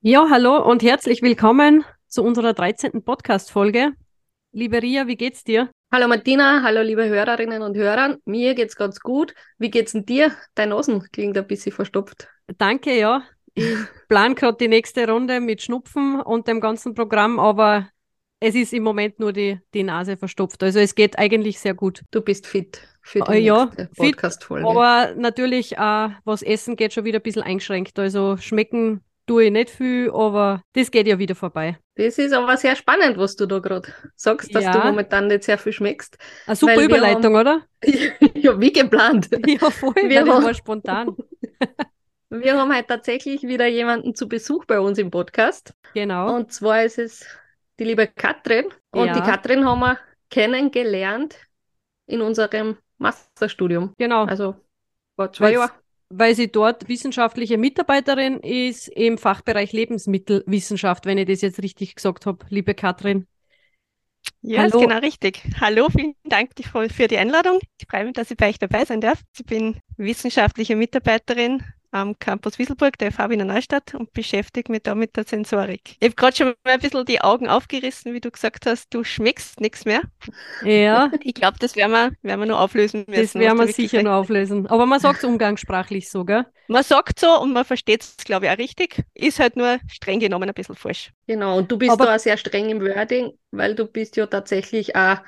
Ja, hallo und herzlich willkommen zu unserer 13. Podcast-Folge. Liebe Ria, wie geht's dir? Hallo Martina, hallo liebe Hörerinnen und Hörer. Mir geht's ganz gut. Wie geht's denn dir? Dein Nosen klingt ein bisschen verstopft. Danke, ja. Ich plane gerade die nächste Runde mit Schnupfen und dem ganzen Programm, aber es ist im Moment nur die, die Nase verstopft. Also es geht eigentlich sehr gut. Du bist fit für die Äh, ja, Podcast-Folge. Aber natürlich, äh, was Essen geht, schon wieder ein bisschen eingeschränkt. Also schmecken tue ich nicht viel, aber das geht ja wieder vorbei. Das ist aber sehr spannend, was du da gerade sagst, dass Ja. du momentan nicht sehr viel schmeckst. Eine super Überleitung, oder? ja, wie geplant. Ja, voll, Wir haben- war spontan. Wir haben heute tatsächlich wieder jemanden zu Besuch bei uns im Podcast. Genau. Und zwar ist es die liebe Katrin. Und Ja. die Katrin haben wir kennengelernt in unserem Masterstudium. genau. Also vor zwei Jahren. Weil sie dort wissenschaftliche Mitarbeiterin ist im Fachbereich Lebensmittelwissenschaft, wenn ich das jetzt richtig gesagt habe, liebe Katrin. Ja, Hallo. ist genau richtig. Hallo, vielen Dank für die Einladung. Ich freue mich, dass ich bei euch dabei sein darf. Ich bin wissenschaftliche Mitarbeiterin am Campus Wieselburg der FH Wiener Neustadt und beschäftige mich da mit der Sensorik. Ich habe gerade schon mal ein bisschen die Augen aufgerissen, wie du gesagt hast, du schmeckst nichts mehr. Ja, Ich glaube, das werden wir, werden wir nur auflösen müssen. das werden wir sicher noch auflösen. Aber man sagt es umgangssprachlich so, gell? Man sagt so und man versteht es, glaube ich, auch richtig. Ist halt nur streng genommen ein bisschen falsch. Genau, und du bist Aber- da auch sehr streng im Wording, weil du bist ja tatsächlich auch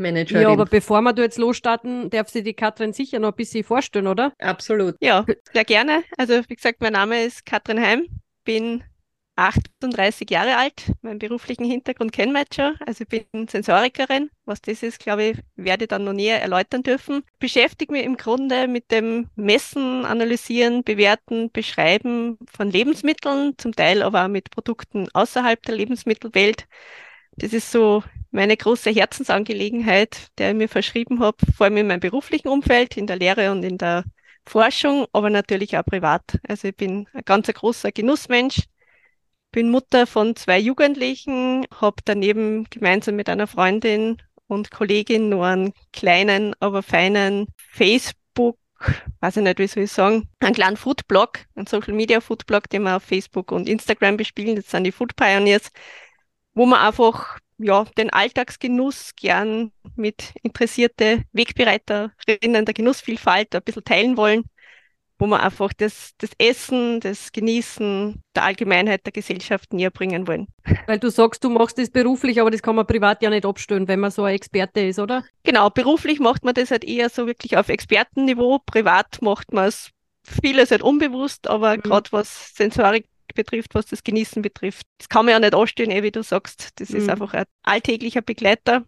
DLG-Sensorik-Managerin. Ja, aber bevor wir da jetzt losstarten, darf sich die Katrin sicher noch ein bisschen vorstellen, oder? Absolut. Ja, sehr gerne. Also, wie gesagt, mein Name ist Katrin Heim, bin 38 Jahre alt. Meinen beruflichen Hintergrund kennen wir jetzt schon. Also, ich bin Sensorikerin. Was das ist, glaube ich, werde ich dann noch näher erläutern dürfen. Beschäftige mich im Grunde mit dem Messen, Analysieren, Bewerten, Beschreiben von Lebensmitteln, zum Teil aber auch mit Produkten außerhalb der Lebensmittelwelt. Das ist so meine große Herzensangelegenheit, der ich mir verschrieben habe, vor allem in meinem beruflichen Umfeld, in der Lehre und in der Forschung, aber natürlich auch privat. Also ich bin ein ganz großer Genussmensch, bin Mutter von zwei Jugendlichen, habe daneben gemeinsam mit einer Freundin und Kollegin nur einen kleinen, aber feinen Facebook, weiß ich nicht, wie soll ich sagen, einen kleinen Foodblog, einen Social Media Foodblog, den wir auf Facebook und Instagram bespielen. Das sind die Food Pioneers, wo man einfach ja, den Alltagsgenuss gern mit interessierte Wegbereiterinnen der Genussvielfalt ein bisschen teilen wollen, wo man einfach das, das Essen, das Genießen der Allgemeinheit der Gesellschaft näher bringen wollen. Weil du sagst, du machst das beruflich, aber das kann man privat ja nicht abstellen, wenn man so ein Experte ist, oder? Genau, beruflich macht man das halt eher so wirklich auf Expertenniveau, privat macht man es vieles halt unbewusst, aber Mhm. gerade was Sensorik betrifft, was das Genießen betrifft, das kann man ja nicht ausstellen, eh wie du sagst. Das ist Mhm. einfach ein alltäglicher Begleiter.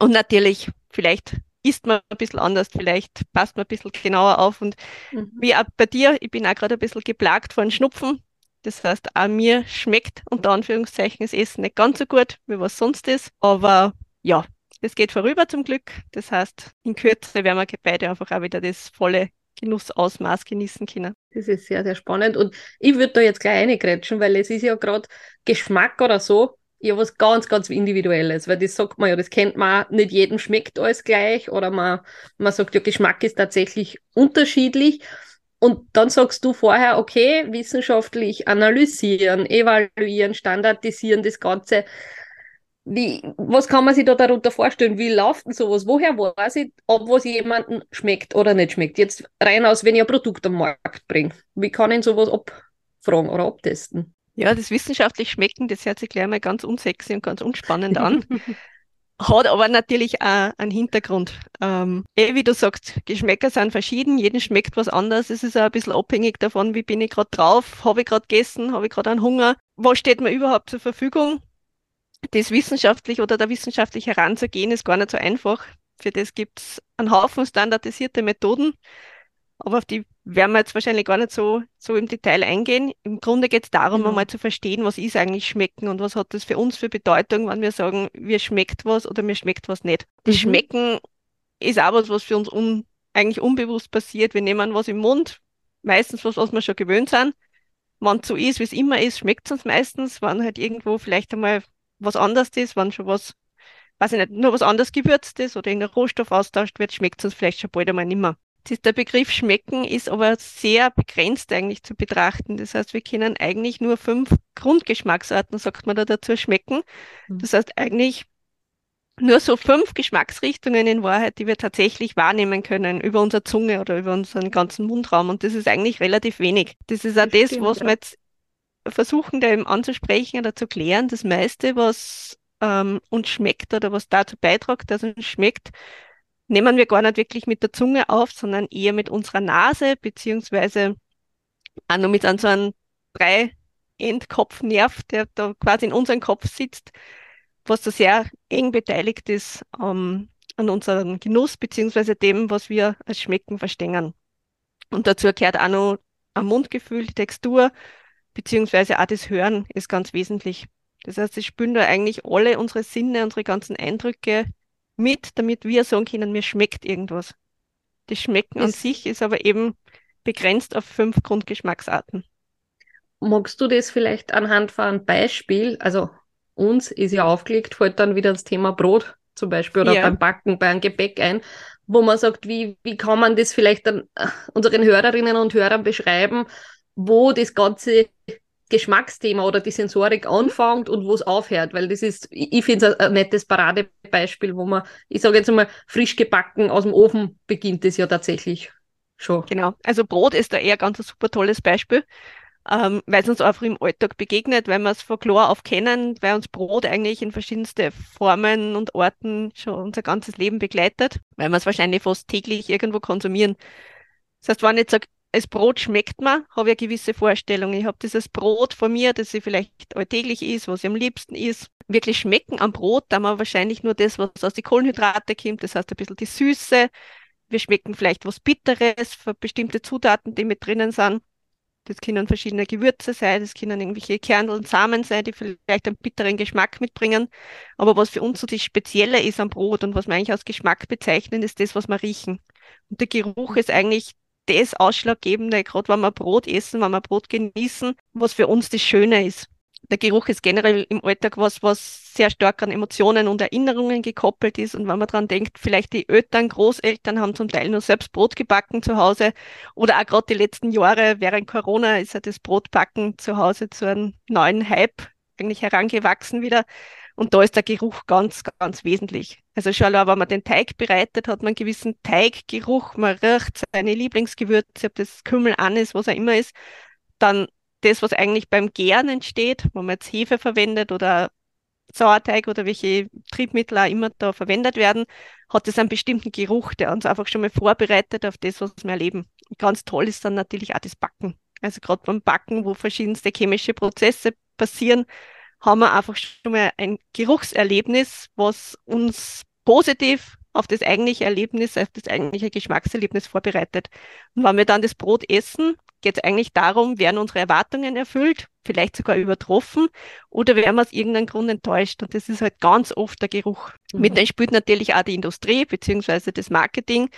Und natürlich, vielleicht isst man ein bisschen anders, vielleicht passt man ein bisschen genauer auf. Und Mhm. wie auch bei dir, ich bin auch gerade ein bisschen geplagt von Schnupfen. Das heißt, auch mir schmeckt unter Anführungszeichen das Essen nicht ganz so gut, wie was sonst ist. Aber ja, es geht vorüber zum Glück. Das heißt, in Kürze werden wir beide einfach auch wieder das volle Genussausmaß genießen können. Das ist sehr, sehr spannend. Und ich würde da jetzt gleich reingrätschen, weil es ist ja gerade Geschmack oder so, ja was ganz, ganz Individuelles, weil das sagt man ja, das kennt man, nicht jedem schmeckt alles gleich oder man, man sagt ja, Geschmack ist tatsächlich unterschiedlich. Und dann sagst du vorher, okay, wissenschaftlich analysieren, evaluieren, standardisieren, das Ganze. Wie, was kann man sich da darunter vorstellen? Wie läuft denn sowas? Woher weiß ich, ob was jemandem schmeckt oder nicht schmeckt? Jetzt rein aus, wenn ich ein Produkt am Markt bringe. Wie kann ich sowas abfragen oder abtesten? Ja, das wissenschaftlich Schmecken, das hört sich gleich mal ganz unsexy und ganz unspannend an. Hat aber natürlich auch einen Hintergrund. Ähm, eh, wie du sagst, Geschmäcker sind verschieden, jedem schmeckt was anderes. Es ist auch ein bisschen abhängig davon, wie bin ich gerade drauf, habe ich gerade gegessen, habe ich gerade einen Hunger, was steht mir überhaupt zur Verfügung. Das wissenschaftlich oder da wissenschaftlich heranzugehen, ist gar nicht so einfach. Für das gibt's einen Haufen standardisierte Methoden. Aber auf die werden wir jetzt wahrscheinlich gar nicht so, so im Detail eingehen. Im Grunde geht es darum, Genau. einmal zu verstehen, was ist eigentlich Schmecken und was hat das für uns für Bedeutung, wenn wir sagen, mir schmeckt was oder mir schmeckt was nicht. Das Mhm. Schmecken ist auch was, was für uns un, eigentlich unbewusst passiert. Wir nehmen was im Mund, meistens was, was wir schon gewöhnt sind. Wenn es so ist, wie es immer ist, schmeckt es uns meistens. Wenn halt irgendwo vielleicht einmal was anderes ist, wenn schon was, weiß ich nicht, nur was anderes gewürzt ist oder irgendein Rohstoff austauscht wird, schmeckt es uns vielleicht schon bald einmal nicht mehr. Das ist der Begriff Schmecken ist aber sehr begrenzt eigentlich zu betrachten. Das heißt, wir kennen eigentlich nur fünf Grundgeschmacksarten, sagt man da dazu, schmecken. Mhm. Das heißt eigentlich nur so fünf Geschmacksrichtungen in Wahrheit, die wir tatsächlich wahrnehmen können über unsere Zunge oder über unseren ganzen Mundraum. Und das ist eigentlich relativ wenig. Das ist auch Das das, stimmt, was ja. wir jetzt versuchen, da eben anzusprechen oder zu klären. Das meiste, was ähm, uns schmeckt oder was dazu beiträgt, dass uns schmeckt, nehmen wir gar nicht wirklich mit der Zunge auf, sondern eher mit unserer Nase, beziehungsweise auch noch mit so einem Drei-Endkopfnerv, der da quasi in unserem Kopf sitzt, was da sehr eng beteiligt ist ähm, an unserem Genuss, beziehungsweise dem, was wir als Schmecken verstehen. Und dazu gehört auch noch ein Mundgefühl, die Textur, beziehungsweise auch das Hören ist ganz wesentlich. Das heißt, es spüren da eigentlich alle unsere Sinne, unsere ganzen Eindrücke mit, damit wir sagen können, mir schmeckt irgendwas. Das Schmecken an Ist- sich ist aber eben begrenzt auf fünf Grundgeschmacksarten. Magst du das vielleicht anhand von einem Beispiel, also uns ist ja aufgelegt, fällt dann wieder das Thema Brot zum Beispiel oder Ja. beim Backen, bei einem Gebäck ein, wo man sagt, wie, wie kann man das vielleicht dann äh, unseren Hörerinnen und Hörern beschreiben, wo das ganze Geschmacksthema oder die Sensorik anfängt und wo es aufhört, weil das ist, ich finde es ein, ein nettes Paradebeispiel, wo man, ich sage jetzt mal, frisch gebacken aus dem Ofen beginnt es ja tatsächlich schon. Genau. Also Brot ist da eher ganz ein super tolles Beispiel, ähm, weil es uns einfach im Alltag begegnet, weil wir es von klar auf kennen, weil uns Brot eigentlich in verschiedenste Formen und Orten schon unser ganzes Leben begleitet, weil wir es wahrscheinlich fast täglich irgendwo konsumieren. Das heißt, wenn ich jetzt sage, das Brot schmeckt mir, habe ich eine gewisse Vorstellung. Ich habe dieses Brot von mir, das ich vielleicht alltäglich ist, was ich am liebsten ist. Wirklich schmecken am Brot, da man wahrscheinlich nur das, was aus den Kohlenhydrate kommt, das heißt ein bisschen die Süße. Wir schmecken vielleicht was Bitteres für bestimmte Zutaten, die mit drinnen sind. Das können verschiedene Gewürze sein, das können irgendwelche Kernel und Samen sein, die vielleicht einen bitteren Geschmack mitbringen. Aber was für uns so das Spezielle ist am Brot und was wir eigentlich als Geschmack bezeichnen, ist das, was wir riechen. Und der Geruch ist eigentlich das Ausschlaggebende, gerade wenn wir Brot essen, wenn wir Brot genießen, was für uns das Schöne ist. Der Geruch ist generell im Alltag was, was sehr stark an Emotionen und Erinnerungen gekoppelt ist. Und wenn man dran denkt, vielleicht die Eltern, Großeltern haben zum Teil nur selbst Brot gebacken zu Hause. Oder auch gerade die letzten Jahre während Corona ist ja das Brotbacken zu Hause zu einem neuen Hype eigentlich herangewachsen wieder. Und da ist der Geruch ganz, ganz wesentlich. Also schon allein, wenn man den Teig bereitet, hat man einen gewissen Teiggeruch, man riecht seine Lieblingsgewürze, ob das Kümmel an ist, was auch immer ist. Dann das, was eigentlich beim Gären entsteht, wenn man jetzt Hefe verwendet oder Sauerteig oder welche Triebmittel auch immer da verwendet werden, hat es einen bestimmten Geruch, der uns einfach schon mal vorbereitet auf das, was wir erleben. Und ganz toll ist dann natürlich auch das Backen. Also gerade beim Backen, wo verschiedenste chemische Prozesse passieren, haben wir einfach schon mal ein Geruchserlebnis, was uns positiv auf das eigentliche Erlebnis, auf das eigentliche Geschmackserlebnis vorbereitet. Und wenn wir dann das Brot essen, geht es eigentlich darum, werden unsere Erwartungen erfüllt, vielleicht sogar übertroffen, oder werden wir aus irgendeinem Grund enttäuscht. Und das ist halt ganz oft der Geruch. Mhm. Mit dem spielt natürlich auch die Industrie beziehungsweise das Marketing.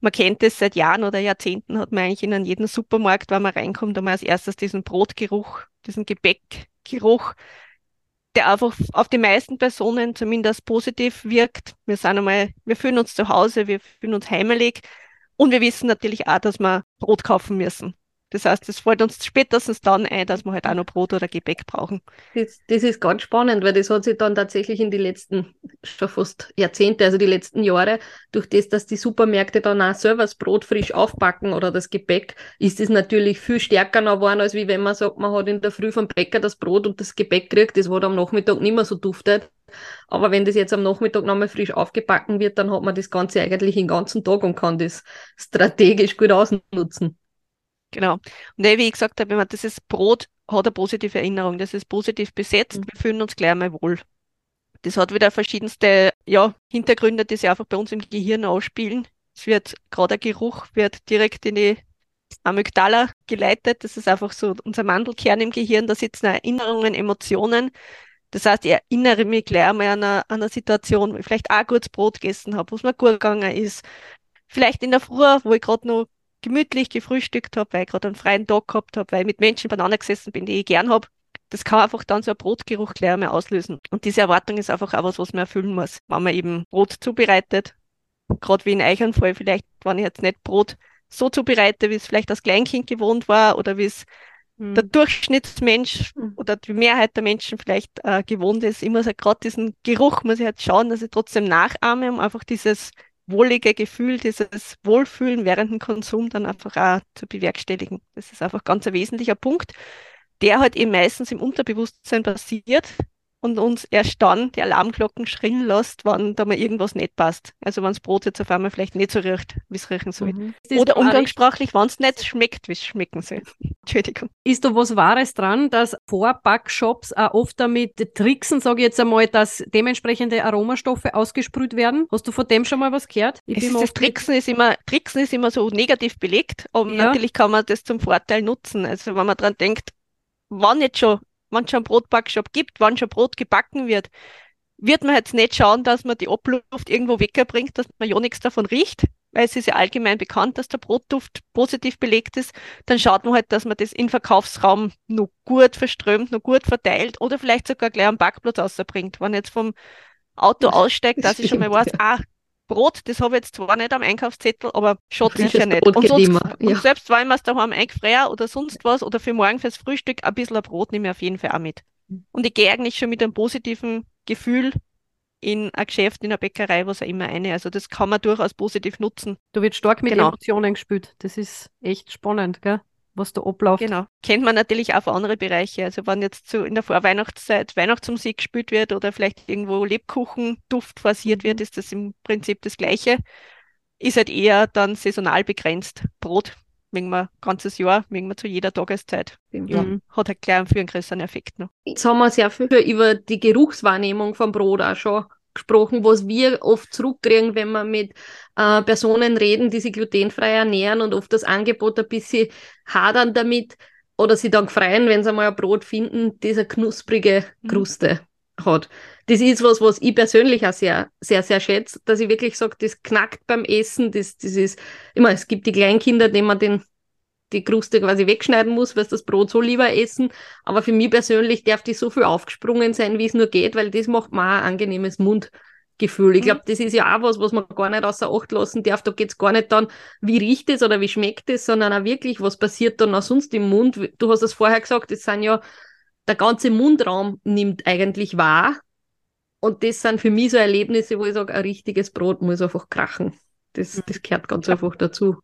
Man kennt es seit Jahren oder Jahrzehnten, hat man eigentlich in jedem Supermarkt, wenn man reinkommt, einmal als erstes diesen Brotgeruch, diesen Gebäckgeruch, der einfach auf die meisten Personen zumindest positiv wirkt. Wir sind einmal, wir fühlen uns zu Hause, wir fühlen uns heimelig und wir wissen natürlich auch, dass wir Brot kaufen müssen. Das heißt, es fällt uns spätestens dann ein, dass wir halt auch noch Brot oder Gebäck brauchen. Das, das ist ganz spannend, weil das hat sich dann tatsächlich in die letzten, schon fast Jahrzehnte, also die letzten Jahre, durch das, dass die Supermärkte dann auch selber das Brot frisch aufbacken oder das Gebäck, ist es natürlich viel stärker noch geworden, als wie wenn man sagt, man hat in der Früh vom Bäcker das Brot und das Gebäck kriegt, das was am Nachmittag nicht mehr so duftet. Aber wenn das jetzt am Nachmittag nochmal frisch aufgebacken wird, dann hat man das Ganze eigentlich den ganzen Tag und kann das strategisch gut ausnutzen. Genau. Und wie ich gesagt habe, man dieses Brot hat eine positive Erinnerung, das ist positiv besetzt, Mhm. wir fühlen uns gleich mal wohl. Das hat wieder verschiedenste ja, Hintergründe, die sich einfach bei uns im Gehirn ausspielen. Es wird, gerade der Geruch wird direkt in die Amygdala geleitet. Das ist einfach so unser Mandelkern im Gehirn. Da sitzen Erinnerungen, Emotionen. Das heißt, ich erinnere mich gleich einmal an eine, an eine Situation, wo ich vielleicht auch gutes Brot gegessen habe, wo es mir gut gegangen ist. Vielleicht in der Früh, wo ich gerade noch gemütlich gefrühstückt habe, weil ich gerade einen freien Tag gehabt habe, weil ich mit Menschen beieinander gesessen bin, die ich gern habe. Das kann einfach dann so ein Brotgeruch gleich einmal auslösen. Und diese Erwartung ist einfach auch was, was man erfüllen muss. Wenn man eben Brot zubereitet, gerade wie in Eichenfall, vielleicht, wenn ich jetzt nicht Brot so zubereite, wie es vielleicht als Kleinkind gewohnt war oder wie es mhm. der Durchschnittsmensch mhm. oder die Mehrheit der Menschen vielleicht äh, gewohnt ist. Ich muss halt gerade diesen Geruch, muss ich halt schauen, dass ich trotzdem nachahme, um einfach dieses wohlige Gefühl, dieses Wohlfühlen während dem Konsum dann einfach auch zu bewerkstelligen. Das ist einfach ganz ein wesentlicher Punkt, der halt eben meistens im Unterbewusstsein passiert, und uns erst dann die Alarmglocken schrillen lässt, wenn da mal irgendwas nicht passt. Also wenn das Brot jetzt auf einmal vielleicht nicht so riecht, wie es riechen soll. Mhm. Oder umgangssprachlich, wenn es nicht schmeckt, wie es schmecken soll. Entschuldigung. Ist da was Wahres dran, dass Vorbackshops auch oft damit tricksen, sage ich jetzt einmal, dass dementsprechende Aromastoffe ausgesprüht werden? Hast du von dem schon mal was gehört? Ist, das Tricksen ist, immer, Tricksen ist immer so negativ belegt, aber ja. natürlich kann man das zum Vorteil nutzen. Also wenn man dran denkt, wann jetzt schon wenn es schon einen Brotbackshop gibt, wann schon Brot gebacken wird, wird man jetzt nicht schauen, dass man die Abluft irgendwo wegbringt, dass man ja nichts davon riecht, weil es ist ja allgemein bekannt, dass der Brotduft positiv belegt ist. Dann schaut man halt, dass man das in Verkaufsraum noch gut verströmt, noch gut verteilt oder vielleicht sogar gleich am Parkplatz rausbringt. Wenn jetzt vom Auto aussteigt, dass ich schon mal weiß, ah, Brot, das habe ich jetzt zwar nicht am Einkaufszettel, aber schaut sicher nicht. Und, sonst, ja. und, selbst wenn man es daheim eingefriere oder sonst was oder für morgen fürs Frühstück, ein bisschen ein Brot nehme ich auf jeden Fall auch mit. Und ich gehe eigentlich schon mit einem positiven Gefühl in ein Geschäft, in eine Bäckerei, was auch immer eine. Also das kann man durchaus positiv nutzen. Du wirst stark mit genau. Emotionen gespielt. Das ist echt spannend, gell? Was da abläuft. Genau. Kennt man natürlich auch für andere Bereiche. Also wenn jetzt so in der Vorweihnachtszeit Weihnachtsmusik gespielt wird oder vielleicht irgendwo Lebkuchenduft forciert wird, mhm. ist das im Prinzip das Gleiche. Ist halt eher dann saisonal begrenzt. Brot wegen wir ganzes Jahr, wegen wir zu jeder Tageszeit. Ja, mhm. Hat halt gleich für einen größeren Effekt noch. Jetzt haben wir sehr viel über die Geruchswahrnehmung vom Brot auch schon gesprochen, was wir oft zurückkriegen, wenn wir mit äh, Personen reden, die sich glutenfrei ernähren und oft das Angebot ein bisschen hadern damit oder sie dann freuen, wenn sie mal ein Brot finden, diese knusprige mhm. Kruste mhm. hat. Das ist was, was ich persönlich auch sehr, sehr, sehr schätze, dass ich wirklich sage, das knackt beim Essen, das, das ist, immer, es gibt die Kleinkinder, denen man den die Kruste quasi wegschneiden muss, weil das Brot so lieber essen. Aber für mich persönlich darf die so viel aufgesprungen sein, wie es nur geht, weil das macht mir ein angenehmes Mundgefühl. Ich mhm. glaube, das ist ja auch was, was man gar nicht außer Acht lassen darf. Da geht es gar nicht dann, wie riecht es oder wie schmeckt es, sondern auch wirklich, was passiert dann auch sonst im Mund. Du hast es vorher gesagt, es sind ja, der ganze Mundraum nimmt eigentlich wahr. Und das sind für mich so Erlebnisse, wo ich sage, ein richtiges Brot muss einfach krachen. Das, mhm. das gehört ganz einfach dazu.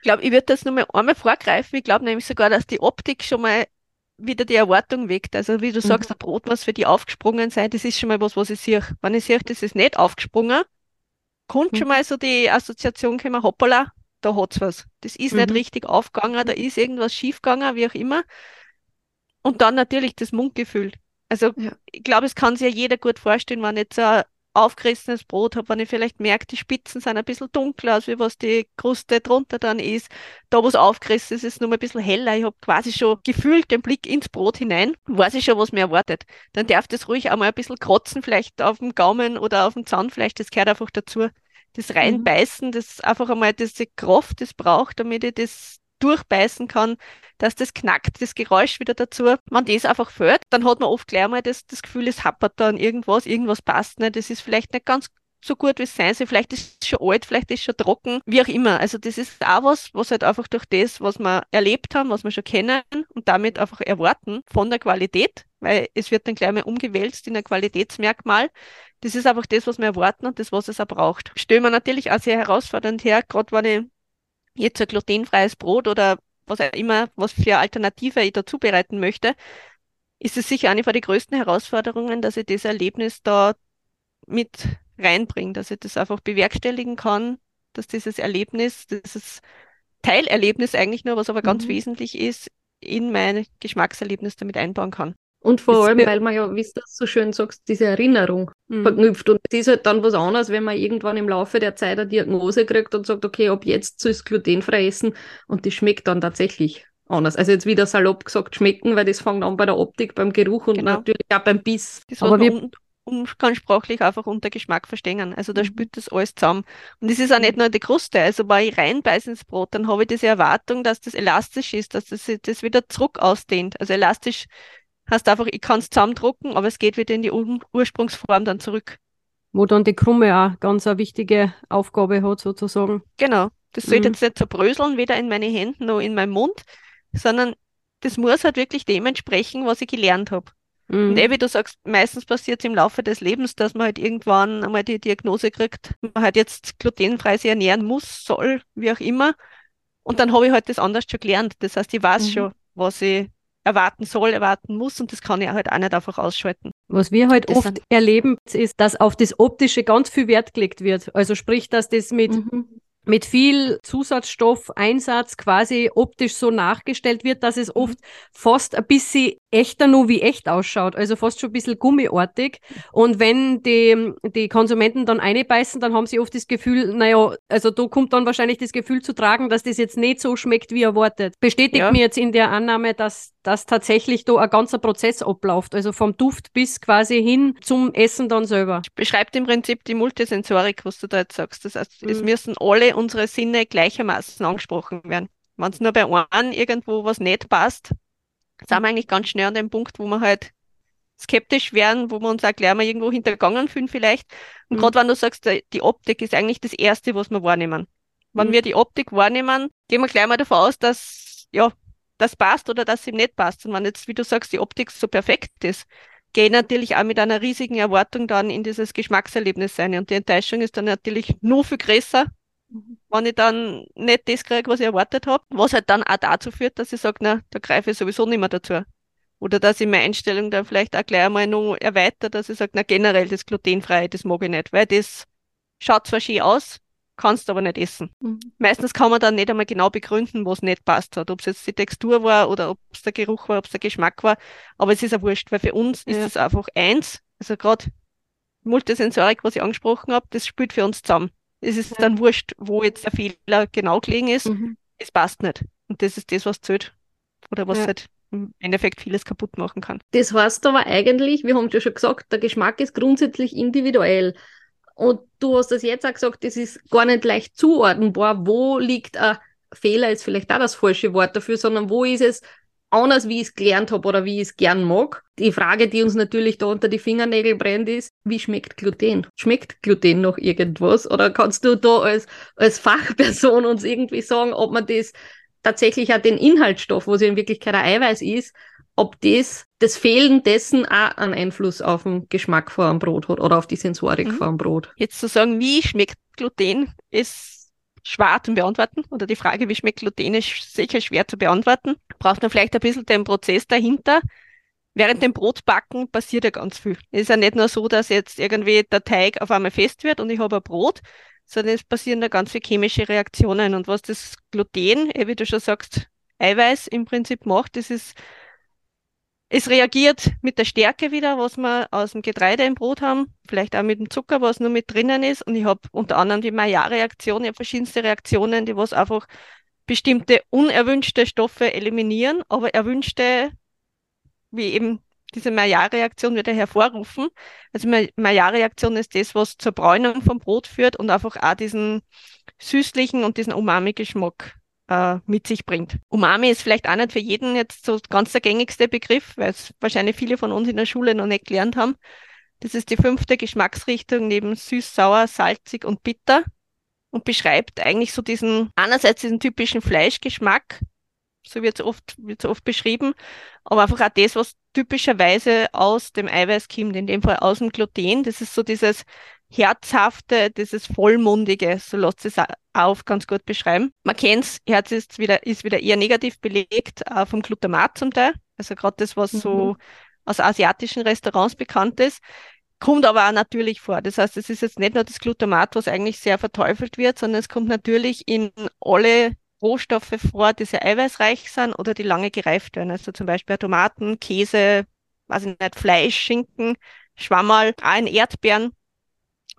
Ich glaube, ich würde das nur mal einmal vorgreifen. Ich glaube nämlich sogar, dass die Optik schon mal wieder die Erwartung weckt. Also wie du mhm. sagst, ein Brot muss für die aufgesprungen sein, das ist schon mal was, was ich sehe. Wenn ich sehe, das ist nicht aufgesprungen, kommt mhm. schon mal so die Assoziation kommen, hoppala, da hat's was. Das ist mhm. nicht richtig aufgegangen, da ist irgendwas schiefgegangen, wie auch immer. Und dann natürlich das Mundgefühl. Also ja. ich glaube, es kann sich ja jeder gut vorstellen, wenn jetzt ein aufgerissenes Brot habe, wenn ich vielleicht merke, die Spitzen sind ein bisschen dunkler, als wie was die Kruste drunter dann ist. Da, wo es aufgerissen ist, ist es nur ein bisschen heller. Ich habe quasi schon gefühlt den Blick ins Brot hinein, weiß ich schon, was mir erwartet. Dann darf das ruhig auch mal ein bisschen krotzen, vielleicht auf dem Gaumen oder auf dem Zahnfleisch, das gehört einfach dazu. Das reinbeißen, mhm. das einfach einmal diese Kraft, das braucht, damit ich das durchbeißen kann, dass das knackt, das Geräusch wieder dazu. Wenn das einfach fällt, dann hat man oft gleich mal das, das Gefühl, es happert da an irgendwas, irgendwas passt nicht, das ist vielleicht nicht ganz so gut, wie es sein soll. Vielleicht ist es schon alt, vielleicht ist es schon trocken, wie auch immer. Also das ist auch was, was halt einfach durch das, was wir erlebt haben, was wir schon kennen und damit einfach erwarten von der Qualität, weil es wird dann gleich mal umgewälzt in ein Qualitätsmerkmal. Das ist einfach das, was wir erwarten und das, was es auch braucht. Stellen wir natürlich auch sehr herausfordernd her, gerade wenn ich jetzt ein glutenfreies Brot oder was auch immer, was für Alternative ich da zubereiten möchte, ist es sicher eine von den größten Herausforderungen, dass ich das Erlebnis da mit reinbringe, dass ich das einfach bewerkstelligen kann, dass dieses Erlebnis, dieses Teilerlebnis eigentlich nur, was aber ganz mhm. wesentlich ist, in mein Geschmackserlebnis damit einbauen kann. Und vor allem, weil man ja, wie du das so schön sagst, diese Erinnerung Mhm. verknüpft. Und es ist halt dann was anderes, wenn man irgendwann im Laufe der Zeit eine Diagnose kriegt und sagt, okay, ab jetzt soll es glutenfrei essen und das schmeckt dann tatsächlich anders. Also jetzt wieder salopp gesagt schmecken, weil das fängt an bei der Optik, beim Geruch und Genau. natürlich auch beim Biss. Das Aber wir- wir un umgangssprachlich einfach unter Geschmack verstehen. Also da Mhm. spielt das alles zusammen. Und es ist auch nicht nur die Kruste. Also wenn ich reinbeiße ins Brot, dann habe ich diese Erwartung, dass das elastisch ist, dass das, das wieder zurück ausdehnt. Also elastisch heißt einfach, ich kann es zusammendrucken, aber es geht wieder in die Ur Ursprungsform dann zurück. Wo dann die Krumme auch ganz eine wichtige Aufgabe hat, sozusagen. Genau. Das sollte Mhm. jetzt nicht zerbröseln, weder in meine Hände noch in meinem Mund, sondern das muss halt wirklich dem entsprechen, was ich gelernt habe. Mhm. Und eh, wie du sagst, meistens passiert es im Laufe des Lebens, dass man halt irgendwann einmal die Diagnose kriegt, man halt jetzt glutenfrei sich ernähren muss, soll, wie auch immer. Und dann habe ich halt das anders schon gelernt. Das heißt, ich weiß Mhm. schon, was ich erwarten soll, erwarten muss und das kann ich halt auch nicht einfach ausschalten. Was wir halt Das oft sind- erleben, ist, dass auf das Optische ganz viel Wert gelegt wird. Also sprich, dass das mit, Mhm. mit viel Zusatzstoffeinsatz quasi optisch so nachgestellt wird, dass es oft fast ein bisschen echter nur wie echt ausschaut. Also fast schon ein bisschen gummiartig. Und wenn die, die Konsumenten dann einbeißen, dann haben sie oft das Gefühl, naja, also da kommt dann wahrscheinlich das Gefühl zu tragen, dass das jetzt nicht so schmeckt, wie erwartet. Bestätigt Ja. mir jetzt in der Annahme, dass, dass tatsächlich da ein ganzer Prozess abläuft. Also vom Duft bis quasi hin zum Essen dann selber. Beschreibt im Prinzip die Multisensorik, was du da jetzt sagst. Das heißt, es Mhm. müssen alle unsere Sinne gleichermaßen angesprochen werden. Wenn es nur bei einem irgendwo was nicht passt, sind wir eigentlich ganz schnell an dem Punkt, wo wir halt skeptisch werden, wo wir uns auch gleich mal irgendwo hintergangen fühlen vielleicht. Und Mhm. gerade wenn du sagst, die die Optik ist eigentlich das Erste, was wir wahrnehmen. Wenn Mhm. wir die Optik wahrnehmen, gehen wir gleich mal davon aus, dass ja, das passt oder dass ihm nicht passt. Und wenn jetzt, wie du sagst, die Optik so perfekt ist, gehe ich natürlich auch mit einer riesigen Erwartung dann in dieses Geschmackserlebnis rein. Und die Enttäuschung ist dann natürlich nur viel größer, wenn ich dann nicht das kriege, was ich erwartet habe. Was halt dann auch dazu führt, dass ich sage, na, da greife ich sowieso nicht mehr dazu. Oder dass ich meine Einstellung dann vielleicht auch gleich einmal noch erweitere, dass ich sage, na generell das Glutenfreie, das mag ich nicht, weil das schaut zwar schön aus, kannst aber nicht essen. Mhm. Meistens kann man dann nicht einmal genau begründen, was nicht passt hat. Ob es jetzt die Textur war oder ob es der Geruch war, ob es der Geschmack war. Aber es ist ja wurscht, weil für uns ist Ja. es einfach eins. Also gerade Multisensorik, was ich angesprochen habe, das spielt für uns zusammen. Es ist Ja. dann wurscht, wo jetzt der Fehler genau gelegen ist. Mhm. Es passt nicht. Und das ist das, was zählt. Oder was Ja. halt im Endeffekt vieles kaputt machen kann. Das heißt aber eigentlich, wir haben ja schon gesagt, der Geschmack ist grundsätzlich individuell. Und du hast das jetzt auch gesagt, das ist gar nicht leicht zuordnenbar. Wo liegt ein Fehler, ist vielleicht auch das falsche Wort dafür, sondern wo ist es anders, wie ich es gelernt habe oder wie ich es gern mag. Die Frage, die uns natürlich da unter die Fingernägel brennt, ist, wie schmeckt Gluten? Schmeckt Gluten noch irgendwas? Oder kannst du da als, als Fachperson uns irgendwie sagen, ob man das tatsächlich auch den Inhaltsstoff, was ja in Wirklichkeit ein Eiweiß ist, ob das, das Fehlen dessen auch einen Einfluss auf den Geschmack vor einem Brot hat oder auf die Sensorik Mhm. vor einem Brot. Jetzt zu sagen, wie schmeckt Gluten, ist schwer zu beantworten. Oder die Frage, wie schmeckt Gluten, ist sicher schwer zu beantworten. Braucht man vielleicht ein bisschen den Prozess dahinter. Während dem Brotbacken passiert ja ganz viel. Es ist ja nicht nur so, dass jetzt irgendwie der Teig auf einmal fest wird und ich habe ein Brot, sondern es passieren da ganz viele chemische Reaktionen. Und was das Gluten, eh, wie du schon sagst, Eiweiß im Prinzip macht, das ist, es reagiert mit der Stärke wieder, was wir aus dem Getreide im Brot haben, vielleicht auch mit dem Zucker, was nur mit drinnen ist. Und ich habe unter anderem die Maillard-Reaktion, ich habe verschiedenste Reaktionen, die was einfach bestimmte unerwünschte Stoffe eliminieren, aber erwünschte, wie eben diese Maillard-Reaktion wieder hervorrufen. Also Ma- Maillard-Reaktion ist das, was zur Bräunung vom Brot führt und einfach auch diesen süßlichen und diesen Umami-Geschmack äh, mit sich bringt. Umami ist vielleicht auch nicht für jeden jetzt so ganz der gängigste Begriff, weil es wahrscheinlich viele von uns in der Schule noch nicht gelernt haben. Das ist die fünfte Geschmacksrichtung neben süß, sauer, salzig und bitter und beschreibt eigentlich so diesen, einerseits diesen typischen Fleischgeschmack, so wird es oft, wird's oft beschrieben, aber einfach auch das, was typischerweise aus dem Eiweiß kommt, in dem Fall aus dem Gluten. Das ist so dieses herzhafte, dieses vollmundige, so lässt es auf ganz gut beschreiben. Man kennt's, Herz ist wieder, ist wieder eher negativ belegt, äh, vom Glutamat zum Teil. Also gerade das, was so aus asiatischen Restaurants bekannt ist. Kommt aber auch natürlich vor. Das heißt, es ist jetzt nicht nur das Glutamat, was eigentlich sehr verteufelt wird, sondern es kommt natürlich in alle Rohstoffe vor, die sehr eiweißreich sind oder die lange gereift werden. Also zum Beispiel Tomaten, Käse, weiß ich nicht, Fleisch, Schinken, Schwammerl, auch in Erdbeeren.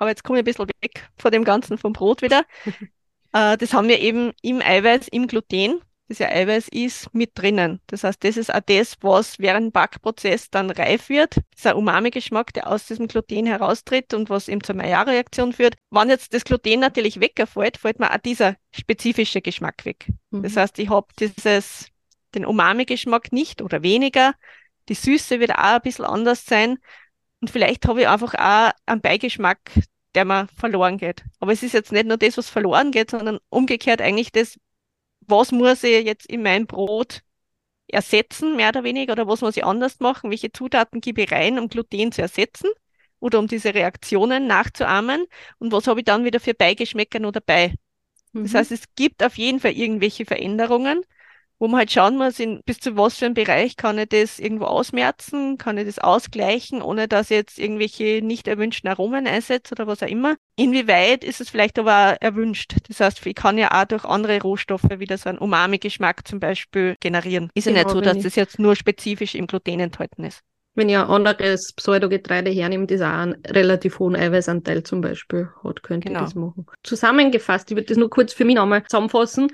Aber jetzt komme ich ein bisschen weg von dem Ganzen vom Brot wieder. äh, das haben wir eben im Eiweiß, im Gluten das ja Eiweiß ist, mit drinnen. Das heißt, das ist auch das, was während dem Backprozess dann reif wird. Das ist ein Umami-Geschmack, der aus diesem Gluten heraustritt und was eben zur Maillard-Reaktion führt. Wenn jetzt das Gluten natürlich wegfällt, fällt mir auch dieser spezifische Geschmack weg. Mhm. Das heißt, ich habe dieses, den Umami-Geschmack nicht oder weniger. Die Süße wird auch ein bisschen anders sein. Und vielleicht habe ich einfach auch einen Beigeschmack, der mir verloren geht. Aber es ist jetzt nicht nur das, was verloren geht, sondern umgekehrt eigentlich das, was muss ich jetzt in mein Brot ersetzen, mehr oder weniger, oder was muss ich anders machen, welche Zutaten gebe ich rein, um Gluten zu ersetzen oder um diese Reaktionen nachzuahmen und was habe ich dann wieder für Beigeschmäcker noch dabei. Mhm. Das heißt, es gibt auf jeden Fall irgendwelche Veränderungen wo man halt schauen muss, in, bis zu was für einem Bereich kann ich das irgendwo ausmerzen, kann ich das ausgleichen, ohne dass ich jetzt irgendwelche nicht erwünschten Aromen einsetze oder was auch immer. Inwieweit ist es vielleicht aber erwünscht? Das heißt, ich kann ja auch durch andere Rohstoffe wieder so einen Umami-Geschmack zum Beispiel generieren. Ist ja genau, nicht so, dass das jetzt nur spezifisch im Gluten enthalten ist. Wenn ihr ein anderes Pseudogetreide hernimmt, das auch einen relativ hohen Eiweißanteil zum Beispiel hat, könnt ihr genau. das machen. Zusammengefasst, ich würde das nur kurz für mich nochmal zusammenfassen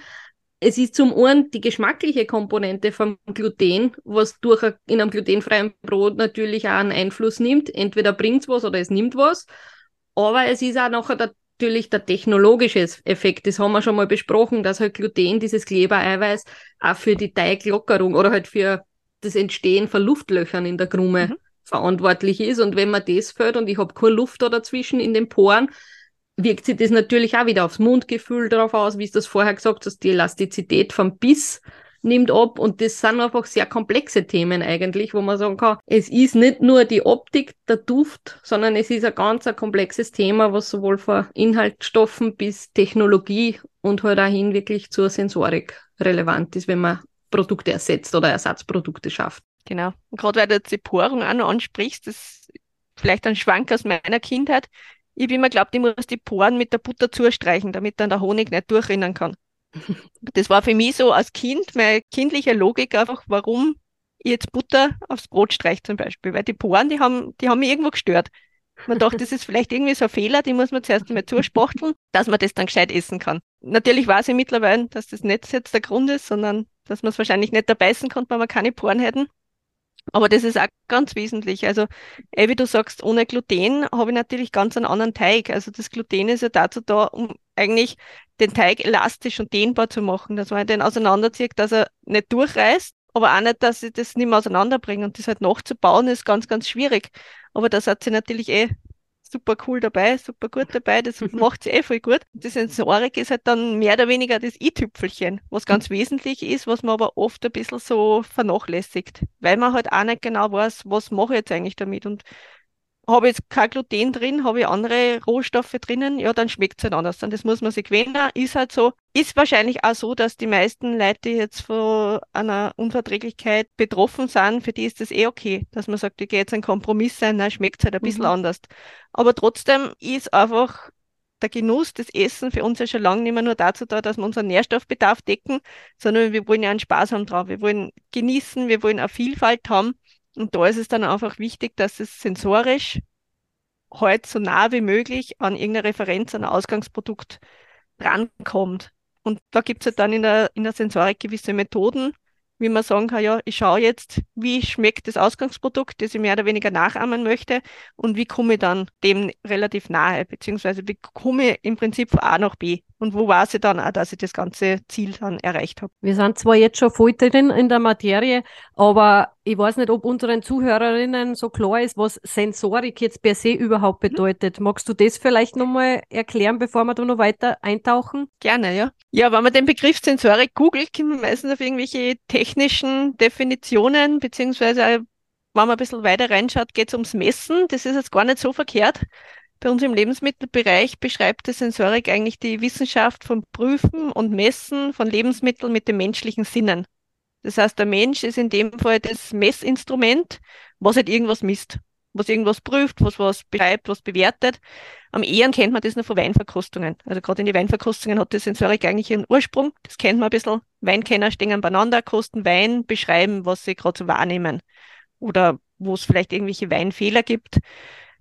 es ist zum einen die geschmackliche Komponente vom Gluten, was durch a, in einem glutenfreien Brot natürlich auch einen Einfluss nimmt. Entweder bringt es was oder es nimmt was. Aber es ist auch nachher der, natürlich der technologische Effekt. Das haben wir schon mal besprochen, dass halt Gluten, dieses Klebereiweiß, auch für die Teiglockerung oder halt für das Entstehen von Luftlöchern in der Krume mhm. verantwortlich ist. Und wenn man das fällt und ich habe keine Luft da dazwischen in den Poren, wirkt sich das natürlich auch wieder aufs Mundgefühl drauf aus, wie es das vorher gesagt hast, die Elastizität vom Biss nimmt ab und das sind einfach sehr komplexe Themen eigentlich, wo man sagen kann, es ist nicht nur die Optik, der Duft, sondern es ist ein ganz ein komplexes Thema, was sowohl von Inhaltsstoffen bis Technologie und halt auch hin wirklich zur Sensorik relevant ist, wenn man Produkte ersetzt oder Ersatzprodukte schafft. Genau. Und gerade weil du jetzt die Porung auch noch ansprichst, das ist vielleicht ein Schwank aus meiner Kindheit. Ich habe immer geglaubt, ich muss die Poren mit der Butter zustreichen, damit dann der Honig nicht durchrinnen kann. Das war für mich so als Kind meine kindliche Logik einfach, warum ich jetzt Butter aufs Brot streiche zum Beispiel. Weil die Poren, die haben, die haben mich irgendwo gestört. Man dachte, das ist vielleicht irgendwie so ein Fehler, die muss man zuerst einmal zuspachteln, dass man das dann gescheit essen kann. Natürlich weiß ich mittlerweile, dass das nicht jetzt der Grund ist, sondern dass man es wahrscheinlich nicht dabei essen konnte, weil man keine Poren hätten. Aber das ist auch ganz wesentlich. Also, eh, wie du sagst, ohne Gluten habe ich natürlich ganz einen anderen Teig. Also das Gluten ist ja dazu da, um eigentlich den Teig elastisch und dehnbar zu machen, dass man den auseinanderzieht, dass er nicht durchreißt, aber auch nicht, dass ich das nicht mehr auseinanderbringe. Und das halt nachzubauen ist ganz, ganz schwierig. Aber das hat sie natürlich eh super cool dabei, super gut dabei, das macht sie eh voll gut. Die Sensorik ist halt dann mehr oder weniger das i-Tüpfelchen, was ganz wesentlich ist, was man aber oft ein bisschen so vernachlässigt, weil man halt auch nicht genau weiß, was mache ich jetzt eigentlich damit und habe ich jetzt kein Gluten drin, habe ich andere Rohstoffe drinnen, ja, dann schmeckt es halt anders. Dann das muss man sich gewöhnen, ist halt so. Ist wahrscheinlich auch so, dass die meisten Leute, die jetzt von einer Unverträglichkeit betroffen sind, für die ist das eh okay, dass man sagt, ich gehe jetzt einen Kompromiss sein, dann schmeckt es halt ein bisschen mhm. anders. Aber trotzdem ist einfach der Genuss des Essen für uns ja schon lange nicht mehr nur dazu da, dass wir unseren Nährstoffbedarf decken, sondern wir wollen ja einen Spaß haben drauf. Wir wollen genießen, wir wollen eine Vielfalt haben. Und da ist es dann einfach wichtig, dass es sensorisch halt so nah wie möglich an irgendeine Referenz, an ein Ausgangsprodukt rankommt. Und da gibt es halt dann in der, in der Sensorik gewisse Methoden, wie man sagen kann, ja, ich schaue jetzt, wie schmeckt das Ausgangsprodukt, das ich mehr oder weniger nachahmen möchte und wie komme ich dann dem relativ nahe, beziehungsweise wie komme ich im Prinzip von A nach B und wo weiß ich dann auch, dass ich das ganze Ziel dann erreicht habe. Wir sind zwar jetzt schon voll drin in der Materie, aber ich weiß nicht, ob unseren Zuhörerinnen so klar ist, was Sensorik jetzt per se überhaupt mhm. bedeutet. Magst du das vielleicht nochmal erklären, bevor wir da noch weiter eintauchen? Gerne, ja. Ja, wenn man den Begriff Sensorik googelt, kommt man meistens auf irgendwelche technischen Definitionen, beziehungsweise wenn man ein bisschen weiter reinschaut, geht es ums Messen. Das ist jetzt gar nicht so verkehrt. Bei uns im Lebensmittelbereich beschreibt die Sensorik eigentlich die Wissenschaft vom Prüfen und Messen von Lebensmitteln mit den menschlichen Sinnen. Das heißt, der Mensch ist in dem Fall das Messinstrument, was halt irgendwas misst, was irgendwas prüft, was was beschreibt, was bewertet. Am ehesten kennt man das nur von Weinverkostungen. Also gerade in die Weinverkostungen hat die Sensorik eigentlich ihren Ursprung. Das kennt man ein bisschen. Weinkenner stehen beieinander, kosten Wein, beschreiben, was sie gerade so wahrnehmen. Oder wo es vielleicht irgendwelche Weinfehler gibt.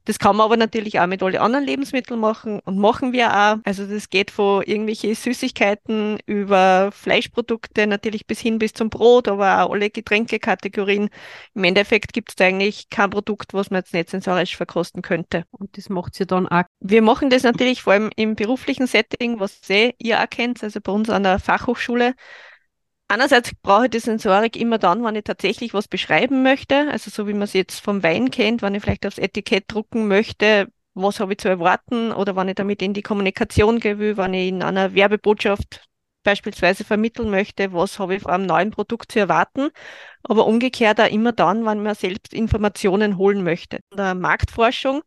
Das kann man aber natürlich auch mit allen anderen Lebensmitteln machen und machen wir auch. Also das geht von irgendwelche Süßigkeiten über Fleischprodukte natürlich bis hin bis zum Brot, aber auch alle Getränkekategorien. Im Endeffekt gibt es eigentlich kein Produkt, was man jetzt nicht sensorisch verkosten könnte. Und das macht sie dann auch. Wir machen das natürlich vor allem im beruflichen Setting, was ihr auch kennt, also bei uns an der Fachhochschule Einerseits brauche ich die Sensorik immer dann, wenn ich tatsächlich was beschreiben möchte, also so wie man es jetzt vom Wein kennt, wenn ich vielleicht aufs Etikett drucken möchte, was habe ich zu erwarten? Oder wenn ich damit in die Kommunikation gehe will, wenn ich in einer Werbebotschaft beispielsweise vermitteln möchte, was habe ich von einem neuen Produkt zu erwarten, aber umgekehrt auch immer dann, wenn man selbst Informationen holen möchte. In der Marktforschung,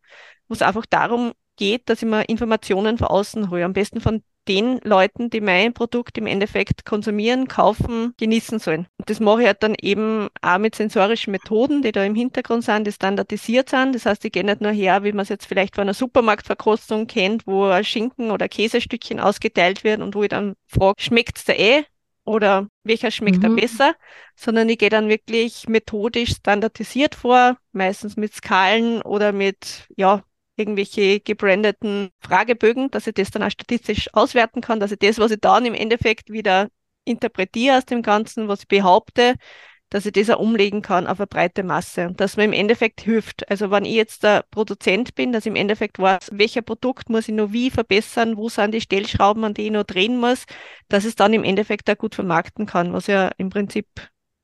wo es einfach darum geht, dass ich mir Informationen von außen hole, am besten von den Leuten, die mein Produkt im Endeffekt konsumieren, kaufen, genießen sollen. Und das mache ich halt dann eben auch mit sensorischen Methoden, die da im Hintergrund sind, die standardisiert sind. Das heißt, ich gehe nicht nur her, wie man es jetzt vielleicht von einer Supermarktverkostung kennt, wo Schinken oder Käsestückchen ausgeteilt wird und wo ich dann frage, schmeckt es da eh? Oder welcher schmeckt mhm. da besser? Sondern ich gehe dann wirklich methodisch standardisiert vor, meistens mit Skalen oder mit, ja, irgendwelche gebrandeten Fragebögen, dass ich das dann auch statistisch auswerten kann, dass ich das, was ich dann im Endeffekt wieder interpretiere aus dem Ganzen, was ich behaupte, dass ich das auch umlegen kann auf eine breite Masse und dass mir im Endeffekt hilft. Also wenn ich jetzt der Produzent bin, dass ich im Endeffekt weiß, welcher Produkt muss ich noch wie verbessern, wo sind die Stellschrauben, an die ich noch drehen muss, dass es dann im Endeffekt auch gut vermarkten kann, was ja im Prinzip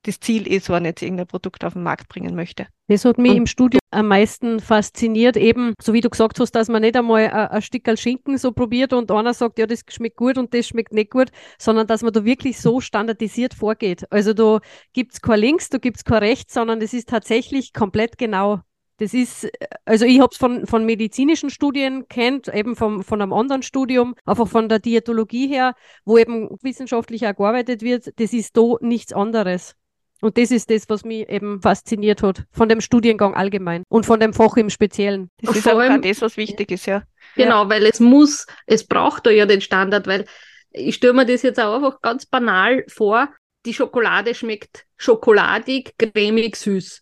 das Ziel ist, wenn ich jetzt irgendein Produkt auf den Markt bringen möchte. Das hat mich und im Studium am meisten fasziniert, eben, so wie du gesagt hast, dass man nicht einmal ein, ein Stück Schinken so probiert und einer sagt, ja, das schmeckt gut und das schmeckt nicht gut, sondern dass man da wirklich so standardisiert vorgeht. Also da gibt's kein Links, da gibt's kein Rechts, sondern das ist tatsächlich komplett genau das ist, also ich habe es von, von medizinischen Studien kennt, eben vom, von einem anderen Studium, einfach von der Diätologie her, wo eben wissenschaftlich auch gearbeitet wird. Das ist da nichts anderes. Und das ist das, was mich eben fasziniert hat, von dem Studiengang allgemein und von dem Fach im Speziellen. Das und ist vor allem das, was wichtig ist, ja. Genau, ja. weil es muss, es braucht da ja den Standard, weil ich stelle mir das jetzt auch einfach ganz banal vor, die Schokolade schmeckt schokoladig, cremig, süß.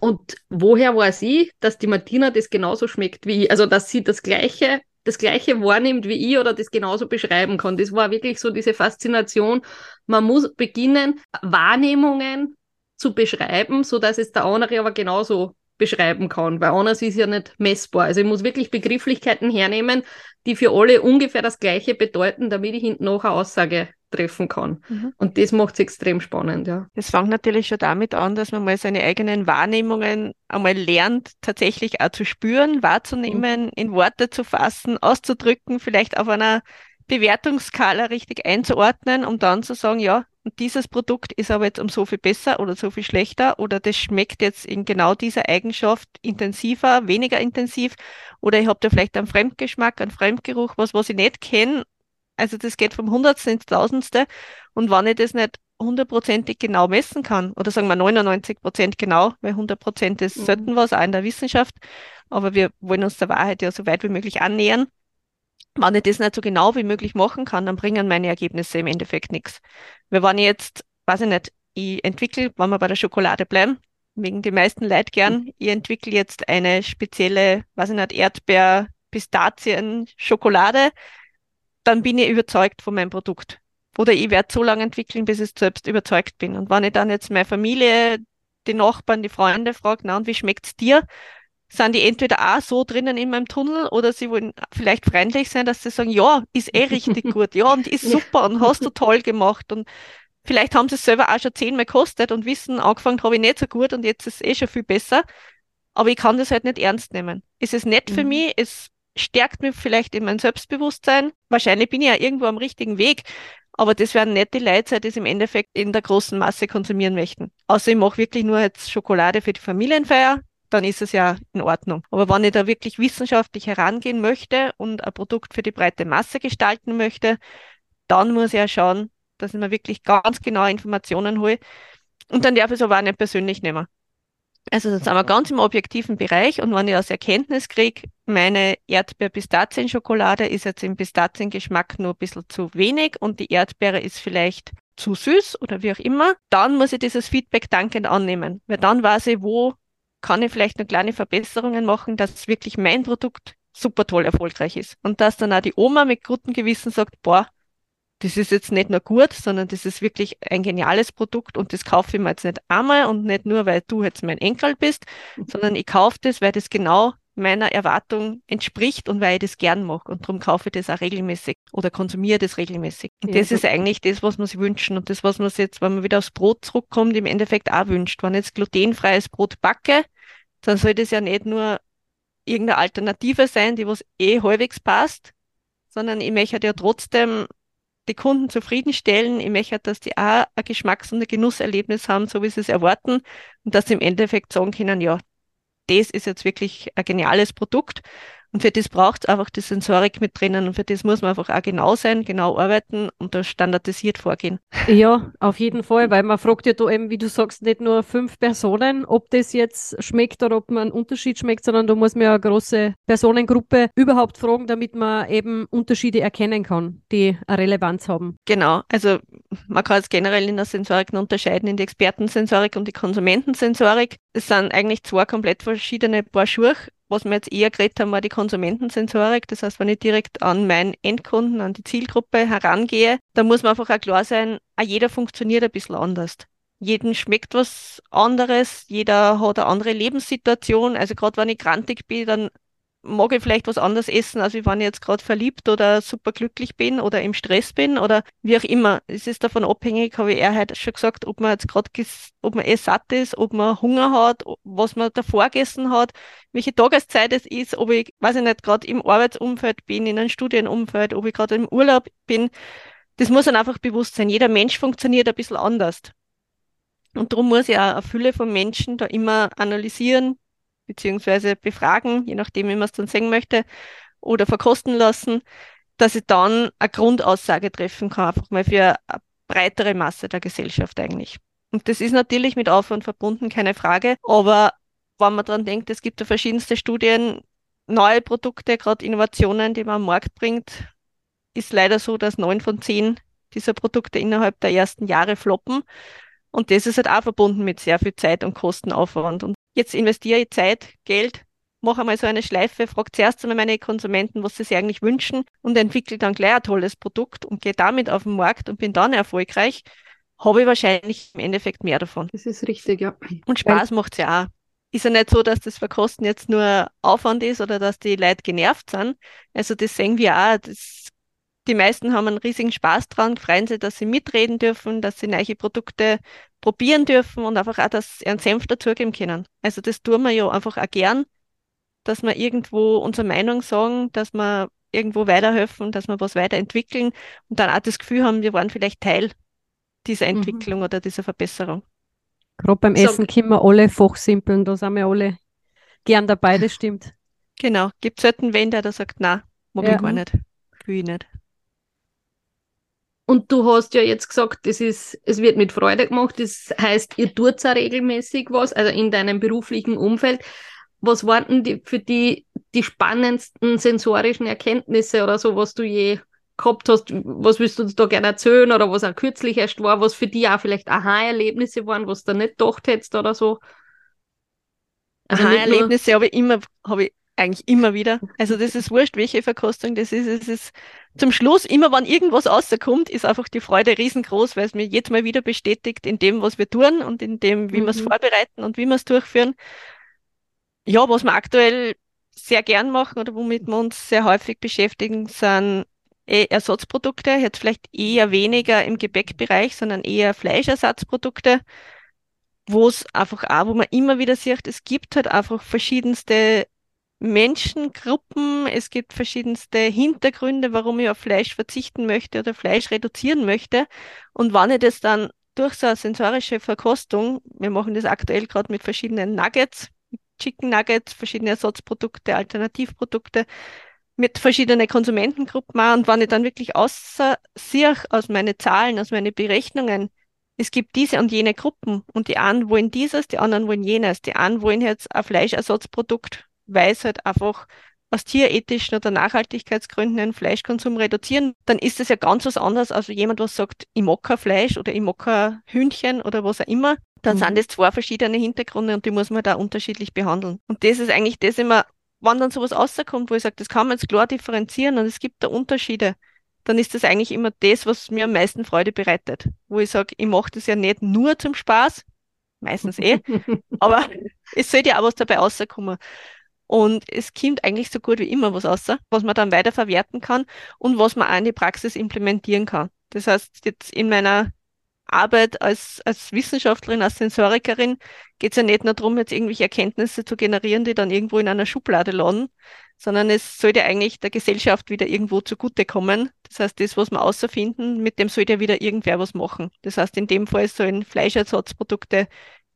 Und woher weiß ich, dass die Martina das genauso schmeckt wie ich? Also, dass sie das Gleiche das Gleiche wahrnimmt wie ich oder das genauso beschreiben kann. Das war wirklich so diese Faszination. Man muss beginnen, Wahrnehmungen zu beschreiben, so dass es der andere aber genauso beschreiben kann, weil anders ist ja nicht messbar. Also ich muss wirklich Begrifflichkeiten hernehmen, die für alle ungefähr das Gleiche bedeuten, damit ich hinten noch eine Aussage treffen kann. Mhm. Und das macht es extrem spannend, ja. Das fängt natürlich schon damit an, dass man mal seine eigenen Wahrnehmungen einmal lernt, tatsächlich auch zu spüren, wahrzunehmen, mhm. in Worte zu fassen, auszudrücken, vielleicht auf einer Bewertungsskala richtig einzuordnen, um dann zu sagen, ja, dieses Produkt ist aber jetzt um so viel besser oder so viel schlechter oder das schmeckt jetzt in genau dieser Eigenschaft intensiver, weniger intensiv oder ich habe da vielleicht einen Fremdgeschmack, einen Fremdgeruch, was, was ich nicht kenne also das geht vom Hundertsten ins Tausendste. Und wenn ich das nicht hundertprozentig genau messen kann, oder sagen wir 99 Prozent genau, weil 100 Prozent ist mhm. selten was, auch in der Wissenschaft, aber wir wollen uns der Wahrheit ja so weit wie möglich annähern. Wenn ich das nicht so genau wie möglich machen kann, dann bringen meine Ergebnisse im Endeffekt nichts. Weil wenn ich jetzt, weiß ich nicht, ich entwickle, wenn wir bei der Schokolade bleiben, wegen die meisten Leute gern, mhm. ich entwickle jetzt eine spezielle, weiß ich nicht, Erdbeer, Pistazien, Schokolade, dann bin ich überzeugt von meinem Produkt. Oder ich werde so lange entwickeln, bis ich selbst überzeugt bin. Und wenn ich dann jetzt meine Familie, die Nachbarn, die Freunde frage, na und wie schmeckt's dir? Sind die entweder auch so drinnen in meinem Tunnel oder sie wollen vielleicht freundlich sein, dass sie sagen, ja, ist eh richtig gut, ja, und ist super und hast du toll gemacht. Und vielleicht haben sie es selber auch schon zehnmal gekostet und wissen, angefangen habe ich nicht so gut und jetzt ist es eh schon viel besser. Aber ich kann das halt nicht ernst nehmen. Es ist nett mhm. für mich, es stärkt mich vielleicht in mein Selbstbewusstsein. Wahrscheinlich bin ich ja irgendwo am richtigen Weg, aber das werden nicht die Leute, die es im Endeffekt in der großen Masse konsumieren möchten. Außer ich mache wirklich nur jetzt Schokolade für die Familienfeier, dann ist es ja in Ordnung. Aber wenn ich da wirklich wissenschaftlich herangehen möchte und ein Produkt für die breite Masse gestalten möchte, dann muss ich ja schauen, dass ich mir wirklich ganz genaue Informationen hole. Und dann darf ich es aber auch nicht persönlich nehmen. Also dann sind wir ganz im objektiven Bereich und wenn ich aus Erkenntnis kriege, meine Erdbeer-Pistazien-Schokolade ist jetzt im Pistaziengeschmack nur ein bisschen zu wenig und die Erdbeere ist vielleicht zu süß oder wie auch immer, dann muss ich dieses Feedback dankend annehmen, weil dann weiß ich, wo kann ich vielleicht noch kleine Verbesserungen machen, dass wirklich mein Produkt super toll erfolgreich ist. Und dass dann auch die Oma mit gutem Gewissen sagt, boah, das ist jetzt nicht nur gut, sondern das ist wirklich ein geniales Produkt und das kaufe ich mir jetzt nicht einmal und nicht nur, weil du jetzt mein Enkel bist, mhm. sondern ich kaufe das, weil das genau meiner Erwartung entspricht und weil ich das gern mache und darum kaufe ich das auch regelmäßig oder konsumiere das regelmäßig. Und ja, das ist eigentlich das, was man sich wünschen und das, was man sich jetzt, wenn man wieder aufs Brot zurückkommt, im Endeffekt auch wünscht. Wenn ich jetzt glutenfreies Brot backe, dann soll das ja nicht nur irgendeine Alternative sein, die was eh halbwegs passt, sondern ich möchte ja trotzdem die Kunden zufriedenstellen. Ich möchte, dass die auch ein Geschmacks- und ein Genusserlebnis haben, so wie sie es erwarten und dass sie im Endeffekt sagen können, ja, das ist jetzt wirklich ein geniales Produkt und für das braucht es einfach die Sensorik mit drinnen und für das muss man einfach auch genau sein, genau arbeiten und da standardisiert vorgehen. Ja, auf jeden Fall, weil man fragt ja da eben, wie du sagst, nicht nur fünf Personen, ob das jetzt schmeckt oder ob man einen Unterschied schmeckt, sondern da muss man ja eine große Personengruppe überhaupt fragen, damit man eben Unterschiede erkennen kann, die eine Relevanz haben. Genau, also man kann es generell in der Sensorik unterscheiden in die Expertensensorik und die Konsumentensensorik. Es sind eigentlich zwei komplett verschiedene Paar Schuhe was wir jetzt eher geredet haben, war die Konsumentensensorik. Das heißt, wenn ich direkt an meinen Endkunden, an die Zielgruppe herangehe, dann muss man einfach auch klar sein, auch jeder funktioniert ein bisschen anders. Jeden schmeckt was anderes, jeder hat eine andere Lebenssituation. Also gerade wenn ich krantig bin, dann mag ich vielleicht was anderes essen, als wenn ich jetzt gerade verliebt oder super glücklich bin oder im Stress bin oder wie auch immer. Es ist davon abhängig, habe ich eher heute schon gesagt, ob man jetzt gerade, ob man eh satt ist, ob man Hunger hat, was man davor gegessen hat, welche Tageszeit es ist, ob ich, weiß ich nicht, gerade im Arbeitsumfeld bin, in einem Studienumfeld, ob ich gerade im Urlaub bin. Das muss dann einfach bewusst sein. Jeder Mensch funktioniert ein bisschen anders. Und darum muss ich auch eine Fülle von Menschen da immer analysieren, beziehungsweise befragen, je nachdem, wie man es dann sehen möchte, oder verkosten lassen, dass ich dann eine Grundaussage treffen kann, einfach mal für eine breitere Masse der Gesellschaft eigentlich. Und das ist natürlich mit Aufwand verbunden, keine Frage. Aber wenn man daran denkt, es gibt da verschiedenste Studien, neue Produkte, gerade Innovationen, die man am Markt bringt, ist leider so, dass neun von zehn dieser Produkte innerhalb der ersten Jahre floppen. Und das ist halt auch verbunden mit sehr viel Zeit und Kostenaufwand. Und jetzt investiere ich Zeit, Geld, mache einmal so eine Schleife, frage zuerst einmal meine Konsumenten, was sie sich eigentlich wünschen und entwickle dann gleich ein tolles Produkt und gehe damit auf den Markt und bin dann erfolgreich, habe ich wahrscheinlich im Endeffekt mehr davon. Das ist richtig, ja. Und Spaß macht es ja auch. Ist ja nicht so, dass das Verkosten jetzt nur Aufwand ist oder dass die Leute genervt sind. Also das sehen wir auch. Das, die meisten haben einen riesigen Spaß dran, freuen sich, dass sie mitreden dürfen, dass sie neue Produkte probieren dürfen und einfach auch, dass sie einen Senf dazugeben können. Also das tun wir ja einfach auch gern, dass wir irgendwo unsere Meinung sagen, dass wir irgendwo weiterhelfen, dass wir was weiterentwickeln und dann auch das Gefühl haben, wir waren vielleicht Teil dieser mhm. Entwicklung mhm. oder dieser Verbesserung. Gerade beim Essen können wir alle fachsimpeln, da sind wir alle gern dabei, das stimmt. Genau, gibt es selten wen, der da sagt, na, mag ja. ich gar nicht, will ich nicht. Und du hast ja jetzt gesagt, das ist, es wird mit Freude gemacht. Das heißt, ihr tut auch regelmäßig was, also in deinem beruflichen Umfeld. Was waren die, für die die spannendsten sensorischen Erkenntnisse oder so, was du je gehabt hast? Was willst du uns da gerne erzählen oder was auch kürzlich erst war, was für dich auch vielleicht Aha-Erlebnisse waren, was du nicht gedacht hättest oder so? Also Aha-Erlebnisse habe ich immer, habe ich eigentlich immer wieder. Also das ist wurscht, welche Verkostung das ist. Es ist zum Schluss, immer wenn irgendwas rauskommt, ist einfach die Freude riesengroß, weil es mir jedes Mal wieder bestätigt in dem, was wir tun und in dem, wie mhm. wir es vorbereiten und wie wir es durchführen. Ja, was wir aktuell sehr gern machen oder womit wir uns sehr häufig beschäftigen, sind eh Ersatzprodukte, jetzt vielleicht eher weniger im Gebäckbereich, sondern eher Fleischersatzprodukte, wo es einfach auch, wo man immer wieder sieht, es gibt halt einfach verschiedenste Menschengruppen, es gibt verschiedenste Hintergründe, warum ich auf Fleisch verzichten möchte oder Fleisch reduzieren möchte. Und wenn ich das dann durch so eine sensorische Verkostung, wir machen das aktuell gerade mit verschiedenen Nuggets, Chicken Nuggets, verschiedene Ersatzprodukte, Alternativprodukte, mit verschiedenen Konsumentengruppen auch. Und wenn ich dann wirklich außer sehe aus meinen Zahlen, aus meinen Berechnungen, es gibt diese und jene Gruppen und die einen wollen dieses, die anderen wollen jenes. Die einen wollen jetzt ein Fleischersatzprodukt weil es halt einfach aus tierethischen oder Nachhaltigkeitsgründen den Fleischkonsum reduzieren, dann ist es ja ganz was anderes, als jemand, was sagt, ich mag kein Fleisch oder ich mag kein Hühnchen oder was auch immer. dann Mhm. sind das zwei verschiedene Hintergründe und die muss man da unterschiedlich behandeln. Und das ist eigentlich das immer, wenn dann sowas rauskommt, wo ich sage, das kann man jetzt klar differenzieren und es gibt da Unterschiede, dann ist das eigentlich immer das, was mir am meisten Freude bereitet. Wo ich sage, ich mache das ja nicht nur zum Spaß, meistens eh, aber es sollte ja auch was dabei rauskommen. Und es kommt eigentlich so gut wie immer was raus, was man dann weiter verwerten kann und was man auch in die Praxis implementieren kann. Das heißt, jetzt in meiner Arbeit als, als Wissenschaftlerin, als Sensorikerin geht es ja nicht nur darum, jetzt irgendwelche Erkenntnisse zu generieren, die dann irgendwo in einer Schublade landen, sondern es sollte eigentlich der Gesellschaft wieder irgendwo zugutekommen. Das heißt, das, was wir außerfinden, mit dem sollte ja wieder irgendwer was machen. Das heißt, in dem Fall sollen Fleischersatzprodukte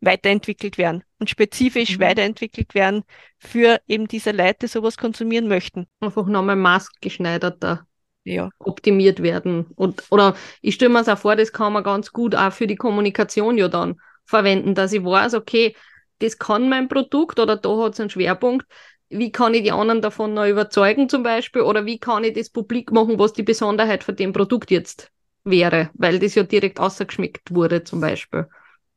weiterentwickelt werden und spezifisch Mhm. weiterentwickelt werden für eben diese Leute, die sowas konsumieren möchten. Einfach nochmal maßgeschneiderter Ja. optimiert werden. Und, oder ich stelle mir es auch vor, das kann man ganz gut auch für die Kommunikation ja dann verwenden, dass ich weiß, okay, das kann mein Produkt oder da hat es einen Schwerpunkt. Wie kann ich die anderen davon noch überzeugen zum Beispiel? Oder wie kann ich das publik machen, was die Besonderheit von dem Produkt jetzt wäre? Weil das ja direkt ausgeschmeckt wurde zum Beispiel.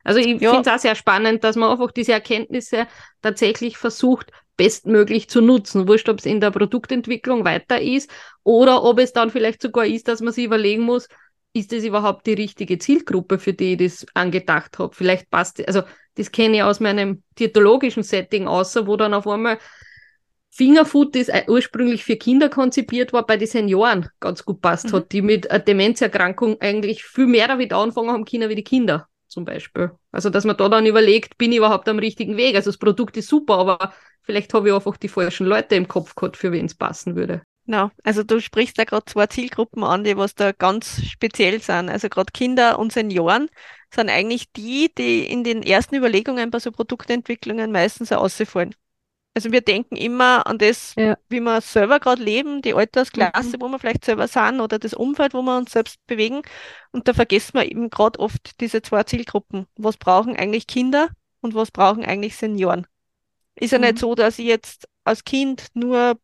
Also ich Ja. finde es auch sehr spannend, dass man einfach diese Erkenntnisse tatsächlich versucht, bestmöglich zu nutzen. Wurscht, ob es in der Produktentwicklung weiter ist oder ob es dann vielleicht sogar ist, dass man sich überlegen muss, ist das überhaupt die richtige Zielgruppe, für die ich das angedacht habe? Vielleicht passt, also das kenne ich aus meinem diätologischen Setting außer, wo dann auf einmal Fingerfood, das ursprünglich für Kinder konzipiert war, bei den Senioren ganz gut passt Mhm. hat, die mit einer Demenzerkrankung eigentlich viel mehr damit anfangen haben können wie die Kinder zum Beispiel. Also dass man da dann überlegt, bin ich überhaupt am richtigen Weg? Also das Produkt ist super, aber vielleicht habe ich einfach die falschen Leute im Kopf gehabt, für wen es passen würde. Genau, also du sprichst da gerade zwei Zielgruppen an, die was da ganz speziell sind. Also gerade Kinder und Senioren sind eigentlich die, die in den ersten Überlegungen bei so Produktentwicklungen meistens auch rausfallen. Also wir denken immer an das, Ja. wie wir selber gerade leben, die Altersklasse, wo wir vielleicht selber sind oder das Umfeld, wo wir uns selbst bewegen. Und da vergessen wir eben gerade oft diese zwei Zielgruppen. Was brauchen eigentlich Kinder und was brauchen eigentlich Senioren? Ist ja Mhm. nicht so, dass ich jetzt als Kind nur,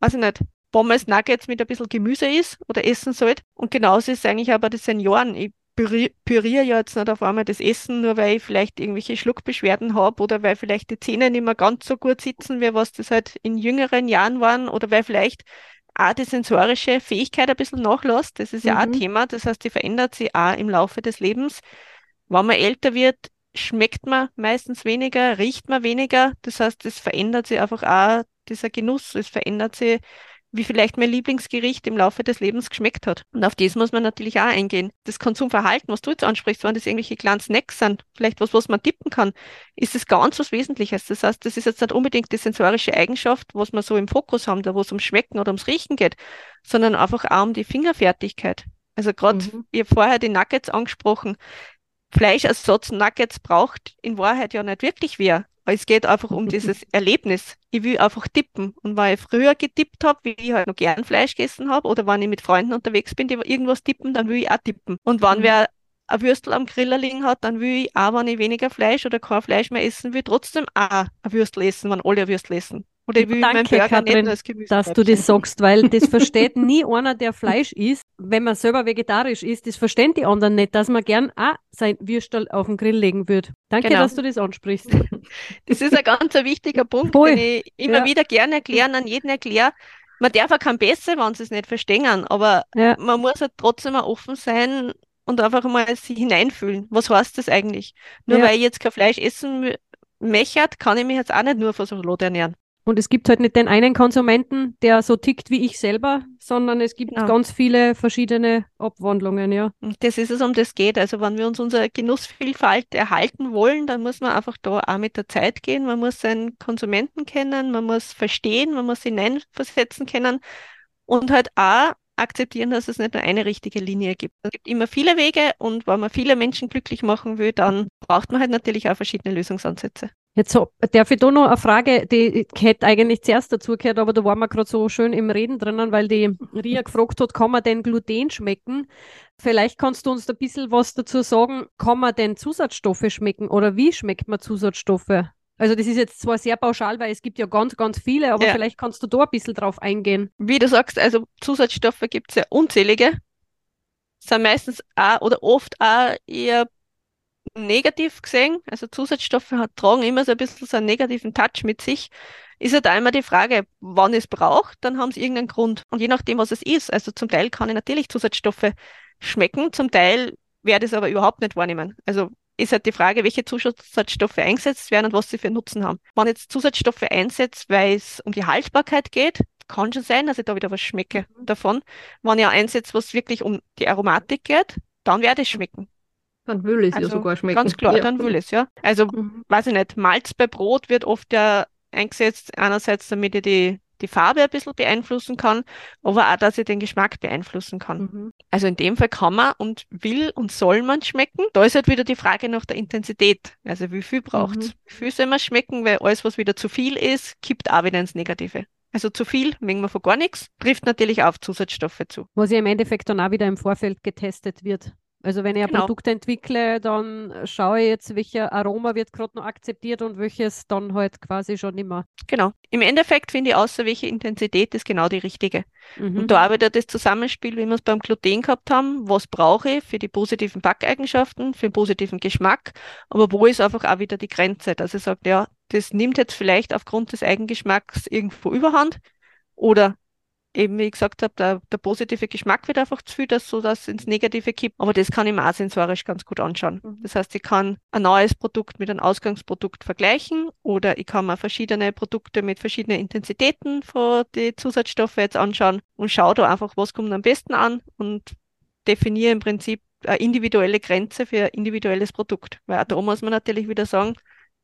weiß ich nicht, Pommes, Nuggets mit ein bisschen Gemüse isst oder essen sollte. Und genauso ist es eigentlich auch bei den Senioren. Ich püriere ja jetzt nicht auf einmal das Essen, nur weil ich vielleicht irgendwelche Schluckbeschwerden habe oder weil vielleicht die Zähne nicht mehr ganz so gut sitzen, wie was das halt in jüngeren Jahren waren oder weil vielleicht auch die sensorische Fähigkeit ein bisschen nachlässt. Das ist ja auch ein Mhm. Thema. Das heißt, die verändert sich auch im Laufe des Lebens. Wenn man älter wird, schmeckt man meistens weniger, riecht man weniger. Das heißt, es verändert sich einfach auch dieser Genuss. Es verändert sich, wie vielleicht mein Lieblingsgericht im Laufe des Lebens geschmeckt hat. Und auf das muss man natürlich auch eingehen. Das Konsumverhalten, was du jetzt ansprichst, wenn das irgendwelche kleinen Snacks sind, vielleicht was, was man tippen kann, ist es ganz was Wesentliches. Das heißt, das ist jetzt nicht unbedingt die sensorische Eigenschaft, was wir so im Fokus haben, da wo es ums Schmecken oder ums Riechen geht, sondern einfach auch um die Fingerfertigkeit. Also gerade, Mhm. ich habe vorher die Nuggets angesprochen. Fleischersatz Nuggets braucht in Wahrheit ja nicht wirklich wer. Aber Es geht einfach um dieses Erlebnis. Ich will einfach tippen. Und weil ich früher getippt habe, wie ich halt noch gern Fleisch gegessen habe, oder wenn ich mit Freunden unterwegs bin, die irgendwas tippen, dann will ich auch tippen. Und wenn Mhm. wer ein Würstel am Griller liegen hat, dann will ich auch, wenn ich weniger Fleisch oder kein Fleisch mehr essen will, trotzdem auch ein Würstel essen, wenn alle ein Würstel essen. Oder meinen Danke, Katrin, dass du das sagst, weil das versteht nie einer, der Fleisch isst, wenn man selber vegetarisch isst. Das verstehen die anderen nicht, dass man gern auch sein Würstel auf den Grill legen würde. Danke, Genau. dass du das ansprichst. Das ist ein ganz ein wichtiger Punkt, Voll. den ich immer Ja. wieder gerne erklären, an jeden erkläre. Man darf auch kein besser, wenn sie es nicht verstehen, aber Ja. man muss halt trotzdem auch offen sein und einfach mal sich hineinfühlen. Was heißt das eigentlich? Nur Ja. weil ich jetzt kein Fleisch essen mö- möchte, kann ich mich jetzt auch nicht nur von Salat ernähren. Und es gibt halt nicht den einen Konsumenten, der so tickt wie ich selber, sondern es gibt Ja. ganz viele verschiedene Abwandlungen, ja. Das ist es, um das geht. Also wenn wir uns unsere Genussvielfalt erhalten wollen, dann muss man einfach da auch mit der Zeit gehen. Man muss seinen Konsumenten kennen, man muss verstehen, man muss hineinversetzen können und halt auch akzeptieren, dass es nicht nur eine richtige Linie gibt. Es gibt immer viele Wege und wenn man viele Menschen glücklich machen will, dann braucht man halt natürlich auch verschiedene Lösungsansätze. Jetzt so, darf ich da noch eine Frage, die hätte eigentlich zuerst dazu gehört, aber da waren wir gerade so schön im Reden drinnen, weil die Ria gefragt hat, kann man denn Gluten schmecken? Vielleicht kannst du uns da ein bisschen was dazu sagen, kann man denn Zusatzstoffe schmecken oder wie schmeckt man Zusatzstoffe? Also das ist jetzt zwar sehr pauschal, weil es gibt ja ganz, ganz viele, aber Ja. vielleicht kannst du da ein bisschen drauf eingehen. Wie du sagst, also Zusatzstoffe gibt es ja unzählige. Sind meistens auch oder oft auch eher negativ gesehen. Also Zusatzstoffe hat, tragen immer so ein bisschen so einen negativen Touch mit sich. Ist ja da immer die Frage, wann es braucht, dann haben sie irgendeinen Grund. Und je nachdem, was es ist, also zum Teil kann ich natürlich Zusatzstoffe schmecken, zum Teil werde ich es aber überhaupt nicht wahrnehmen. Also ist halt die Frage, welche Zusatzstoffe eingesetzt werden und was sie für Nutzen haben. Wenn ich jetzt Zusatzstoffe einsetzt, weil es um die Haltbarkeit geht, kann schon sein, dass ich da wieder was schmecke mhm. davon. Wenn ich einsetze, was wirklich um die Aromatik geht, dann werde ich schmecken. Dann will es also, ja sogar schmecken. Ganz klar, ja. dann will es, ja. Also, mhm. weiß ich nicht, Malz bei Brot wird oft ja eingesetzt, einerseits damit ich die, die Farbe ein bisschen beeinflussen kann, aber auch, dass ich den Geschmack beeinflussen kann. Mhm. Also in dem Fall kann man und will und soll man schmecken. Da ist halt wieder die Frage nach der Intensität. Also wie viel braucht es? Mhm. Wie viel soll man schmecken, weil alles, was wieder zu viel ist, kippt auch wieder ins Negative. Also zu viel mengen wir von gar nichts, trifft natürlich auf Zusatzstoffe zu. Was ja im Endeffekt dann auch wieder im Vorfeld getestet wird. Also wenn ich ein genau. Produkt entwickle, dann schaue ich jetzt, welcher Aroma wird gerade noch akzeptiert und welches dann halt quasi schon immer. Genau. Im Endeffekt finde ich, außer welche Intensität ist genau die richtige. Mhm. Und da wieder das Zusammenspiel, wie wir es beim Gluten gehabt haben. Was brauche ich für die positiven Backeigenschaften, für den positiven Geschmack, aber wo ist einfach auch wieder die Grenze, dass ich sage, ja, das nimmt jetzt vielleicht aufgrund des Eigengeschmacks irgendwo überhand oder eben, wie ich gesagt habe, der, der positive Geschmack wird einfach zu viel, dass so das ins Negative kippt. Aber das kann ich mir auch sensorisch ganz gut anschauen. Mhm. Das heißt, ich kann ein neues Produkt mit einem Ausgangsprodukt vergleichen oder ich kann mir verschiedene Produkte mit verschiedenen Intensitäten von den Zusatzstoffen jetzt anschauen und schaue da einfach, was kommt am besten an und definiere im Prinzip eine individuelle Grenze für ein individuelles Produkt. Weil auch da muss man natürlich wieder sagen,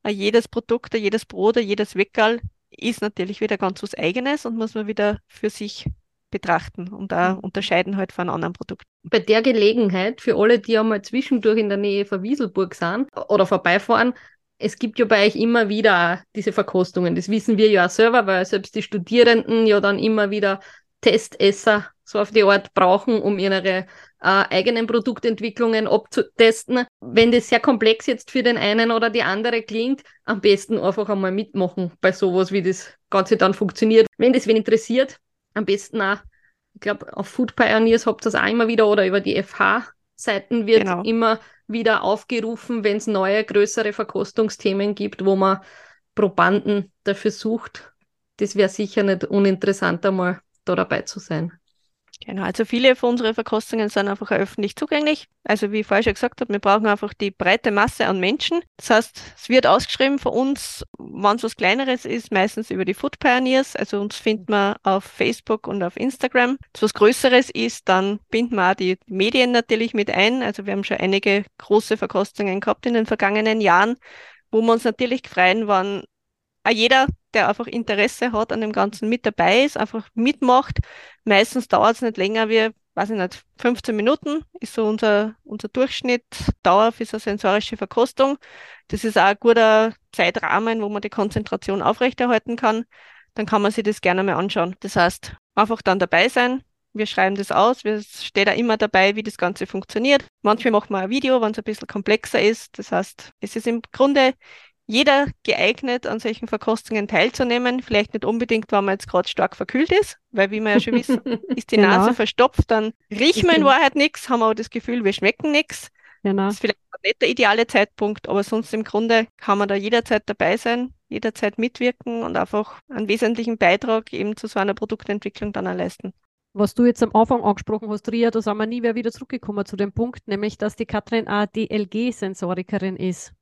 jedes Produkt, jedes Brot, jedes Weckerl ist natürlich wieder ganz was Eigenes und muss man wieder für sich betrachten und da mhm. unterscheiden halt von anderen Produkten. Bei der Gelegenheit, für alle, die einmal zwischendurch in der Nähe von Wieselburg sind oder vorbeifahren, es gibt ja bei euch immer wieder diese Verkostungen. Das wissen wir ja auch selber, weil selbst die Studierenden ja dann immer wieder Testesser so auf die Art brauchen, um ihre äh, eigenen Produktentwicklungen abzutesten. Wenn das sehr komplex jetzt für den einen oder die andere klingt, am besten einfach einmal mitmachen bei sowas, wie das Ganze dann funktioniert. Wenn das wen interessiert, am besten auch, ich glaube, auf Food Pioneers habt ihr das auch immer wieder oder über die FH-Seiten wird genau. immer wieder aufgerufen, wenn es neue, größere Verkostungsthemen gibt, wo man Probanden dafür sucht. Das wäre sicher nicht uninteressant, einmal da dabei zu sein. Genau, also viele von unseren Verkostungen sind einfach öffentlich zugänglich. Also wie ich vorher schon gesagt habe, wir brauchen einfach die breite Masse an Menschen. Das heißt, es wird ausgeschrieben für uns, wenn es was Kleineres ist, meistens über die Food Pioneers. Also uns findet man auf Facebook und auf Instagram. Wenn es was Größeres ist, dann binden wir auch die Medien natürlich mit ein. Also wir haben schon einige große Verkostungen gehabt in den vergangenen Jahren, wo wir uns natürlich freuen, auch jeder, der einfach Interesse hat an dem Ganzen mit dabei ist, einfach mitmacht. Meistens dauert es nicht länger wie, weiß ich nicht, 15 Minuten ist so unser, unser Durchschnitt Dauer für so sensorische Verkostung. Das ist auch ein guter Zeitrahmen, wo man die Konzentration aufrechterhalten kann. Dann kann man sich das gerne mal anschauen. Das heißt, einfach dann dabei sein. Wir schreiben das aus. Es steht da immer dabei, wie das Ganze funktioniert. Manchmal machen wir ein Video, wenn es ein bisschen komplexer ist. Das heißt, es ist im Grunde jeder geeignet, an solchen Verkostungen teilzunehmen. Vielleicht nicht unbedingt, wenn man jetzt gerade stark verkühlt ist, weil wie wir ja schon wissen, ist die genau. Nase verstopft, dann riechen wir in Wahrheit nichts, haben aber das Gefühl, wir schmecken nichts. Genau. Das ist vielleicht nicht der ideale Zeitpunkt, aber sonst im Grunde kann man da jederzeit dabei sein, jederzeit mitwirken und einfach einen wesentlichen Beitrag eben zu so einer Produktentwicklung dann leisten. Was du jetzt am Anfang angesprochen hast, Ria, da sind wir nie mehr wieder zurückgekommen zu dem Punkt, nämlich dass die Katrin auch DLG-Sensorikerin ist.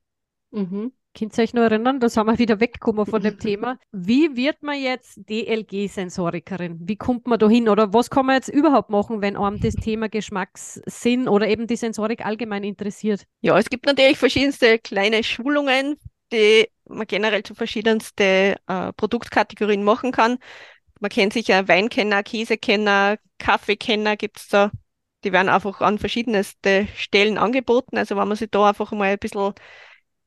Mhm. Könnt ihr euch noch erinnern? Da sind wir wieder weggekommen von dem Thema. Wie wird man jetzt DLG-Sensorikerin? Wie kommt man da hin? Oder was kann man jetzt überhaupt machen, wenn einem das Thema Geschmackssinn oder eben die Sensorik allgemein interessiert? Ja, es gibt natürlich verschiedenste kleine Schulungen, die man generell zu verschiedensten äh, Produktkategorien machen kann. Man kennt sicher Weinkenner, Käsekenner, Kaffeekenner gibt es da. Die werden einfach an verschiedenste Stellen angeboten. Also wenn man sich da einfach mal ein bisschen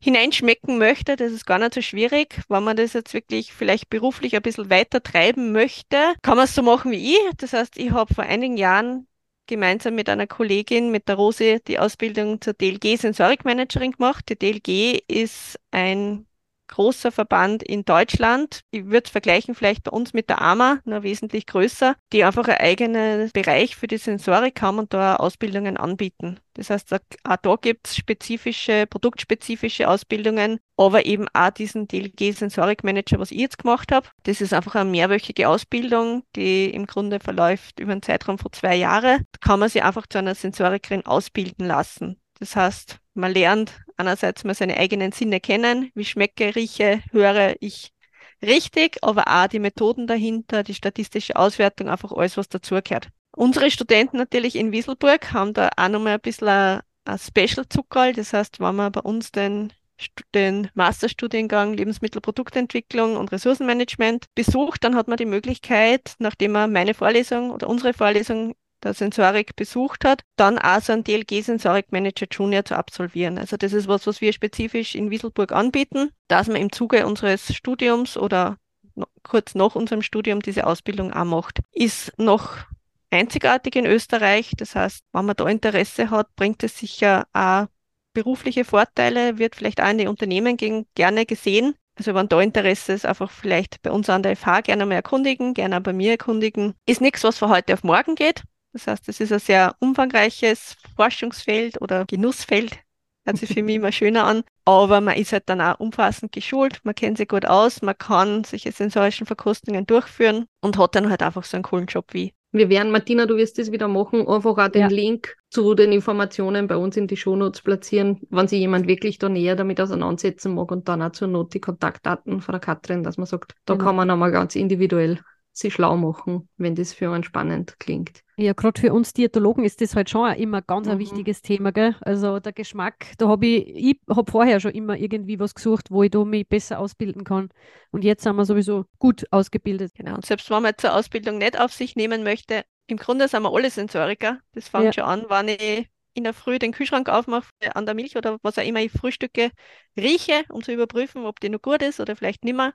hineinschmecken möchte, das ist gar nicht so schwierig. Wenn man das jetzt wirklich vielleicht beruflich ein bisschen weiter treiben möchte, kann man es so machen wie ich. Das heißt, ich habe vor einigen Jahren gemeinsam mit einer Kollegin, mit der Rose, die Ausbildung zur DLG Sensorikmanagerin gemacht. Die DLG ist ein großer Verband in Deutschland. Ich würde es vergleichen vielleicht bei uns mit der AMA, nur wesentlich größer, die einfach einen eigenen Bereich für die Sensorik haben und da Ausbildungen anbieten. Das heißt, auch da gibt es spezifische, produktspezifische Ausbildungen, aber eben auch diesen DLG Sensorik Manager, was ich jetzt gemacht habe. Das ist einfach eine mehrwöchige Ausbildung, die im Grunde verläuft über einen Zeitraum von zwei Jahren. Da kann man sich einfach zu einer Sensorikerin ausbilden lassen. Das heißt, man lernt einerseits mal seine eigenen Sinne kennen, wie schmecke, rieche, höre ich richtig, aber auch die Methoden dahinter, die statistische Auswertung, einfach alles, was dazugehört. Unsere Studenten natürlich in Wieselburg haben da auch nochmal ein bisschen ein, Special-Zuckerl. Das heißt, wenn man bei uns den, den Masterstudiengang Lebensmittelproduktentwicklung und Ressourcenmanagement besucht, dann hat man die Möglichkeit, nachdem man meine Vorlesung oder unsere Vorlesung der Sensorik besucht hat, dann auch so einen DLG Sensorik Manager Junior zu absolvieren. Also das ist was, was wir spezifisch in Wieselburg anbieten, dass man im Zuge unseres Studiums oder kurz nach unserem Studium diese Ausbildung auch macht. Ist noch einzigartig in Österreich. Das heißt, wenn man da Interesse hat, bringt es sicher auch berufliche Vorteile, wird vielleicht auch in die Unternehmen gehen, gerne gesehen. Also wenn da Interesse ist, einfach vielleicht bei uns an der FH gerne mal erkundigen, gerne auch bei mir erkundigen. Ist nichts, was von heute auf morgen geht. Das heißt, es ist ein sehr umfangreiches Forschungsfeld oder Genussfeld. Hört sich für mich immer schöner an. Aber man ist halt dann auch umfassend geschult, man kennt sich gut aus, man kann solche sensorischen Verkostungen durchführen und hat dann halt einfach so einen coolen Job wie. Wir werden, Martina, du wirst das wieder machen, einfach auch den ja. Link zu den Informationen bei uns in die Shownotes platzieren, wenn sich jemand wirklich da näher damit auseinandersetzen mag und dann auch zur Not die Kontaktdaten von der Katrin, dass man sagt, da genau. kann man nochmal ganz individuell sich schlau machen, wenn das für einen spannend klingt. Ja, gerade für uns Diätologen ist das halt schon immer ganz mhm. ein wichtiges Thema, gell? Also der Geschmack, da habe ich, ich habe vorher schon immer irgendwie was gesucht, wo ich da mich besser ausbilden kann. Und jetzt sind wir sowieso gut ausgebildet. Genau, und selbst wenn man zur Ausbildung nicht auf sich nehmen möchte, im Grunde sind wir alle Sensoriker. Das fängt ja. schon an, wenn ich in der Früh den Kühlschrank aufmache an der Milch oder was auch immer ich frühstücke, rieche, um zu überprüfen, ob die noch gut ist oder vielleicht nicht mehr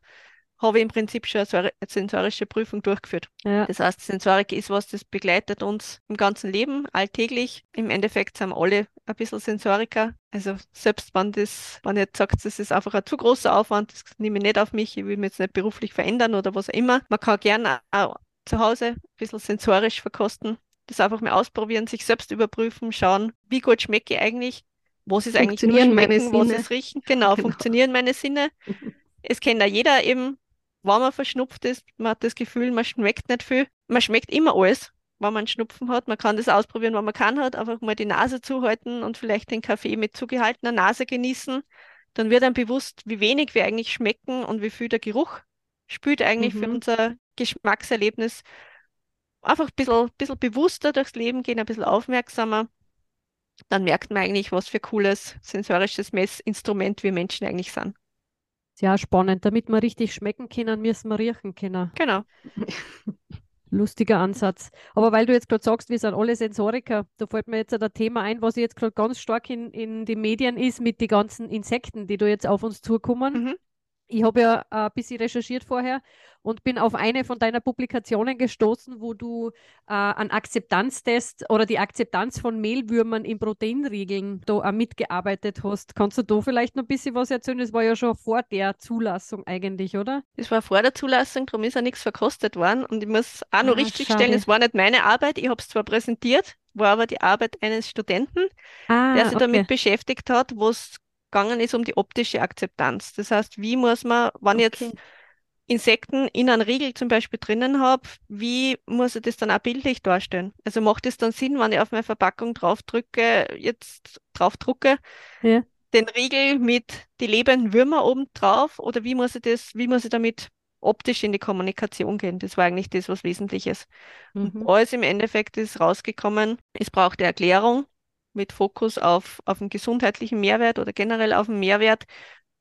habe ich im Prinzip schon eine sensorische Prüfung durchgeführt. Ja. Das heißt, Sensorik ist was, das begleitet uns im ganzen Leben, alltäglich. Im Endeffekt sind wir alle ein bisschen Sensoriker. Also selbst wenn das, wenn ihr jetzt sagt, das ist einfach ein zu großer Aufwand, das nehme ich nicht auf mich, ich will mich jetzt nicht beruflich verändern oder was auch immer. Man kann gerne auch zu Hause ein bisschen sensorisch verkosten. Das einfach mal ausprobieren, sich selbst überprüfen, schauen, wie gut schmecke ich eigentlich, was ist eigentlich nur schmecken, was ist riechen. Genau, genau, funktionieren meine Sinne. es kennt ja jeder eben, wenn man verschnupft ist, man hat das Gefühl, man schmeckt nicht viel. Man schmeckt immer alles, wenn man Schnupfen hat. Man kann das ausprobieren, wenn man kann hat, einfach mal die Nase zuhalten und vielleicht den Kaffee mit zugehaltener Nase genießen. Dann wird einem bewusst, wie wenig wir eigentlich schmecken und wie viel der Geruch spült eigentlich mhm. für unser Geschmackserlebnis. Einfach ein bisschen, bisschen bewusster durchs Leben gehen, ein bisschen aufmerksamer. Dann merkt man eigentlich, was für cooles sensorisches Messinstrument wir Menschen eigentlich sind. Sehr spannend. Damit wir richtig schmecken können, müssen wir riechen können. Genau. Lustiger Ansatz. Aber weil du jetzt gerade sagst, wir sind alle Sensoriker, da fällt mir jetzt ein Thema ein, was jetzt gerade ganz stark in, in den Medien ist mit den ganzen Insekten, die da jetzt auf uns zukommen. Mhm. Ich habe ja ein bisschen recherchiert vorher und bin auf eine von deiner Publikationen gestoßen, wo du äh, einen Akzeptanztest oder die Akzeptanz von Mehlwürmern in Proteinriegeln da auch mitgearbeitet hast. Kannst du da vielleicht noch ein bisschen was erzählen? Das war ja schon vor der Zulassung eigentlich, oder? Das war vor der Zulassung, darum ist ja nichts verkostet worden. Und ich muss auch noch ah, richtig schade. stellen, es war nicht meine Arbeit, ich habe es zwar präsentiert, war aber die Arbeit eines Studenten, ah, der sich okay. damit beschäftigt hat, wo es gegangen ist um die optische Akzeptanz. Das heißt, wie muss man, wenn okay. jetzt Insekten in einem Riegel zum Beispiel drinnen habe, wie muss ich das dann auch bildlich darstellen? Also macht es dann Sinn, wenn ich auf meine Verpackung drauf drücke, jetzt drauf drucke, ja. den Riegel mit die lebenden Würmer oben drauf oder wie muss ich das, wie muss ich damit optisch in die Kommunikation gehen? Das war eigentlich das, was wesentlich ist. Mhm. Und alles im Endeffekt ist rausgekommen, es braucht eine Erklärung mit Fokus auf, auf einen gesundheitlichen Mehrwert oder generell auf einen Mehrwert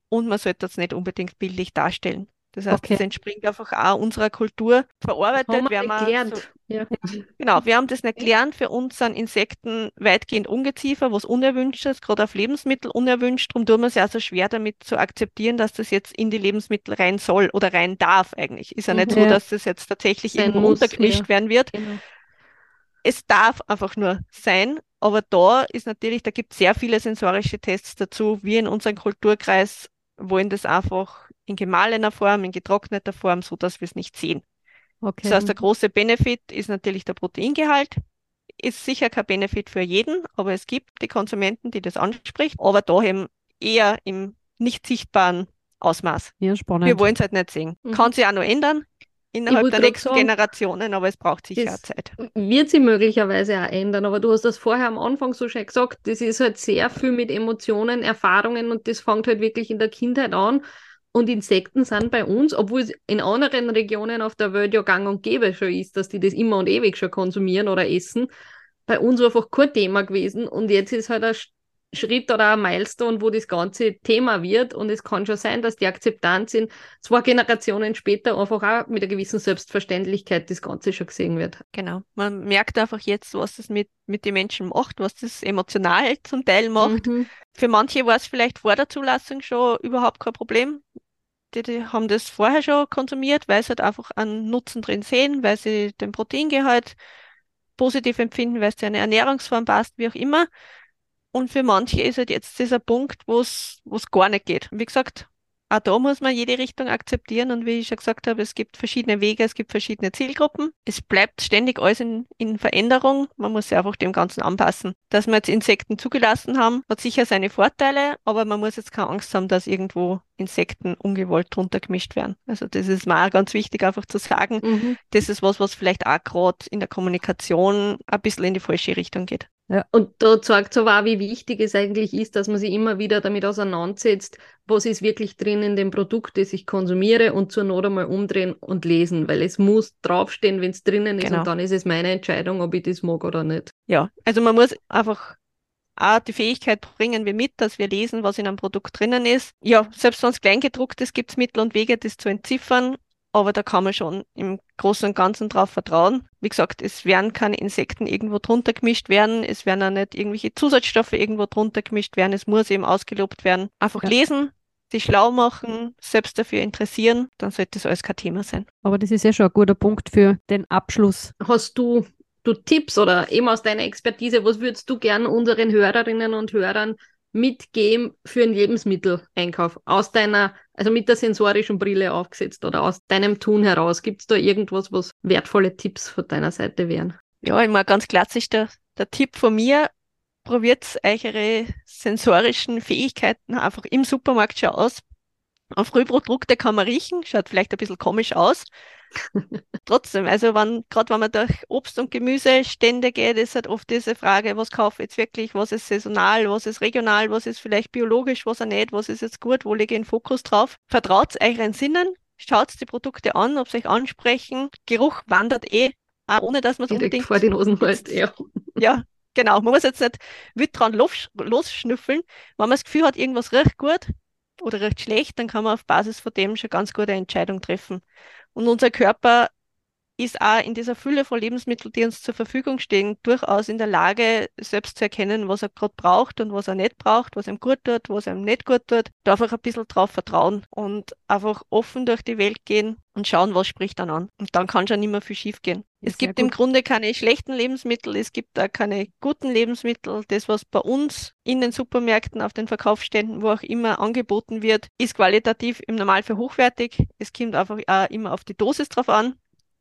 und man sollte das nicht unbedingt bildlich darstellen. Das heißt, okay. das entspringt einfach auch unserer Kultur verarbeitet. Haben wir haben gelernt. So, ja. Genau, wir haben das nicht gelernt. Für uns sind Insekten weitgehend Ungeziefer, was unerwünscht ist, gerade auf Lebensmittel unerwünscht. Darum tun wir es ja so schwer damit zu akzeptieren, dass das jetzt in die Lebensmittel rein soll oder rein darf eigentlich. Ist ja nicht mhm. so, dass das jetzt tatsächlich irgendwo untergemischt ja. werden wird. Genau. Es darf einfach nur sein, aber da ist natürlich, da gibt es sehr viele sensorische Tests dazu. Wir in unserem Kulturkreis wollen das einfach in gemahlener Form, in getrockneter Form, so dass wir es nicht sehen. Okay. Das heißt, der große Benefit ist natürlich der Proteingehalt. Ist sicher kein Benefit für jeden, aber es gibt die Konsumenten, die das anspricht, aber da eben eher im nicht sichtbaren Ausmaß. Ja, spannend. Wir wollen es halt nicht sehen. Mhm. Kann sich auch noch ändern innerhalb der nächsten sagen, Generationen, aber es braucht sicher Zeit. Wird sich möglicherweise auch ändern, aber du hast das vorher am Anfang so schön gesagt, das ist halt sehr viel mit Emotionen, Erfahrungen und das fängt halt wirklich in der Kindheit an. Und Insekten sind bei uns, obwohl es in anderen Regionen auf der Welt ja gang und gäbe schon ist, dass die das immer und ewig schon konsumieren oder essen, bei uns einfach kein Thema gewesen. Und jetzt ist halt ein Schritt oder ein Milestone, wo das ganze Thema wird. Und es kann schon sein, dass die Akzeptanz in zwei Generationen später einfach auch mit einer gewissen Selbstverständlichkeit das Ganze schon gesehen wird. Genau. Man merkt einfach jetzt, was das mit, mit den Menschen macht, was das emotional zum Teil macht. Mhm. Für manche war es vielleicht vor der Zulassung schon überhaupt kein Problem. Die, die haben das vorher schon konsumiert, weil sie halt einfach einen Nutzen drin sehen, weil sie den Proteingehalt positiv empfinden, weil es zu einer Ernährungsform passt, wie auch immer. Und für manche ist halt jetzt dieser Punkt, wo es gar nicht geht. Wie gesagt, auch da muss man jede Richtung akzeptieren und wie ich schon gesagt habe, es gibt verschiedene Wege, es gibt verschiedene Zielgruppen. Es bleibt ständig alles in, in Veränderung. Man muss sich einfach dem Ganzen anpassen. Dass wir jetzt Insekten zugelassen haben, hat sicher seine Vorteile, aber man muss jetzt keine Angst haben, dass irgendwo Insekten ungewollt drunter gemischt werden. Also das ist mir auch ganz wichtig, einfach zu sagen, Mhm. das ist was, was vielleicht auch gerade in der Kommunikation ein bisschen in die falsche Richtung geht. Und da zeigt es aber auch, wie wichtig es eigentlich ist, dass man sich immer wieder damit auseinandersetzt, was ist wirklich drin in dem Produkt, das ich konsumiere und zur Not einmal umdrehen und lesen, weil es muss draufstehen, wenn es drinnen ist Genau. und dann ist es meine Entscheidung, ob ich das mag oder nicht. Ja, also man muss einfach auch die Fähigkeit bringen wir mit, dass wir lesen, was in einem Produkt drinnen ist. Ja, selbst wenn es kleingedruckt ist, gibt es Mittel und Wege, das zu entziffern. Aber da kann man schon im Großen und Ganzen drauf vertrauen. Wie gesagt, es werden keine Insekten irgendwo drunter gemischt werden. Es werden auch nicht irgendwelche Zusatzstoffe irgendwo drunter gemischt werden. Es muss eben ausgelobt werden. Einfach Ja. lesen, sich schlau machen, selbst dafür interessieren, dann sollte das alles kein Thema sein. Aber das ist ja schon ein guter Punkt für den Abschluss. Hast du, du Tipps oder eben aus deiner Expertise, was würdest du gern unseren Hörerinnen und Hörern mitgeben für einen Lebensmitteleinkauf? Aus deiner, also mit der sensorischen Brille aufgesetzt oder aus deinem Tun heraus? Gibt es da irgendwas, was wertvolle Tipps von deiner Seite wären? Ja, immer ganz klassisch der, der Tipp von mir. Probiert eure sensorischen Fähigkeiten einfach im Supermarkt schon aus. Auf Frühprodukte kann man riechen, schaut vielleicht ein bisschen komisch aus. Trotzdem, also wenn, gerade wenn man durch Obst- und Gemüsestände geht, ist halt oft diese Frage, was kaufe ich jetzt wirklich, was ist saisonal, was ist regional, was ist vielleicht biologisch, was auch nicht, was ist jetzt gut, wo lege ich den Fokus drauf. Vertraut euren Sinnen, schaut die Produkte an, ob sie euch ansprechen. Geruch wandert eh, auch ohne dass man es unbedingt vor die Nosen halt, ja. ja, genau. Man muss jetzt nicht wild dran los, losschnüffeln. Wenn man das Gefühl hat, irgendwas riecht gut oder riecht schlecht, dann kann man auf Basis von dem schon ganz gute Entscheidung treffen. Und unser Körper ist auch in dieser Fülle von Lebensmitteln, die uns zur Verfügung stehen, durchaus in der Lage, selbst zu erkennen, was er gerade braucht und was er nicht braucht, was ihm gut tut, was ihm nicht gut tut. Da einfach ein bisschen drauf vertrauen und einfach offen durch die Welt gehen und schauen, was spricht dann an. Und dann kann schon nicht mehr viel schief gehen. Es gibt im gut. Grunde keine schlechten Lebensmittel, es gibt auch keine guten Lebensmittel. Das, was bei uns in den Supermärkten, auf den Verkaufsständen, wo auch immer angeboten wird, ist qualitativ im Normalfall hochwertig. Es kommt einfach auch immer auf die Dosis drauf an.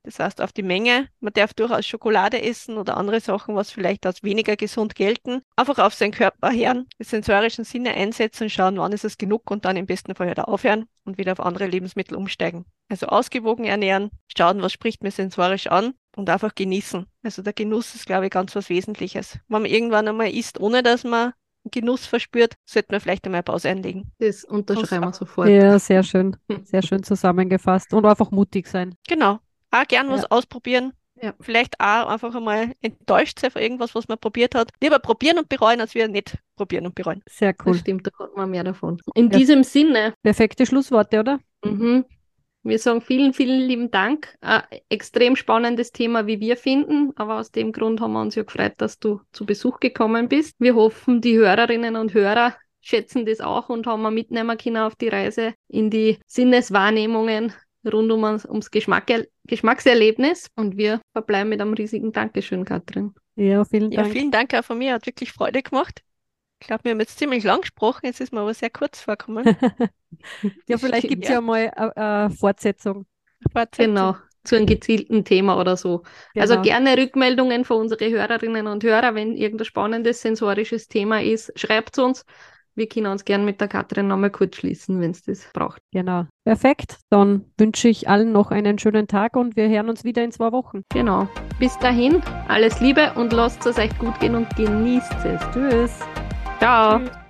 Das heißt, auf die Menge. Man darf durchaus Schokolade essen oder andere Sachen, was vielleicht als weniger gesund gelten. Einfach auf seinen Körper hören, die sensorischen Sinne einsetzen und schauen, wann ist es genug und dann im besten Fall wieder aufhören und wieder auf andere Lebensmittel umsteigen. Also ausgewogen ernähren, schauen, was spricht mir sensorisch an und einfach genießen. Also der Genuss ist, glaube ich, ganz was Wesentliches. Wenn man irgendwann einmal isst, ohne dass man Genuss verspürt, sollte man vielleicht einmal Pause einlegen. Das unterschreiben wir sofort. Ja, sehr schön. Sehr schön zusammengefasst. Und einfach mutig sein. Genau. Auch gern was Ja. ausprobieren. Ja. Vielleicht auch einfach einmal enttäuscht sein von irgendwas, was man probiert hat. Lieber probieren und bereuen, als wir nicht probieren und bereuen. Sehr Das cool. stimmt, da hat man mehr davon. In Ja. diesem Sinne, Perfekte Schlussworte, oder? Mhm. Wir sagen vielen, vielen lieben Dank. Ein extrem spannendes Thema, wie wir finden. Aber aus dem Grund haben wir uns ja gefreut, dass du zu Besuch gekommen bist. Wir hoffen, die Hörerinnen und Hörer schätzen das auch und haben wir mitnehmen können auf die Reise in die Sinneswahrnehmungen rund um, ums Geschmack, Geschmackserlebnis. Und wir verbleiben mit einem riesigen Dankeschön, Katrin. Ja, vielen Ja, Dank. vielen Dank auch von mir. Hat wirklich Freude gemacht. Ich glaube, wir haben jetzt ziemlich lang gesprochen, jetzt ist mir aber sehr kurz vorgekommen. ja, vielleicht gibt es ja. mal eine Fortsetzung. Fortsetzung. Genau, zu einem gezielten Thema oder so. Also genau. Also gerne Rückmeldungen von unseren Hörerinnen und Hörern, wenn irgendein spannendes sensorisches Thema ist, schreibt uns. Wir können uns gerne mit der Katrin nochmal kurz schließen, wenn es das braucht. Genau. Perfekt. Dann wünsche ich allen noch einen schönen Tag und wir hören uns wieder in zwei Wochen. Genau. Bis dahin, alles Liebe und lasst es euch gut gehen und genießt es. Tschüss. Ciao. Tschüss.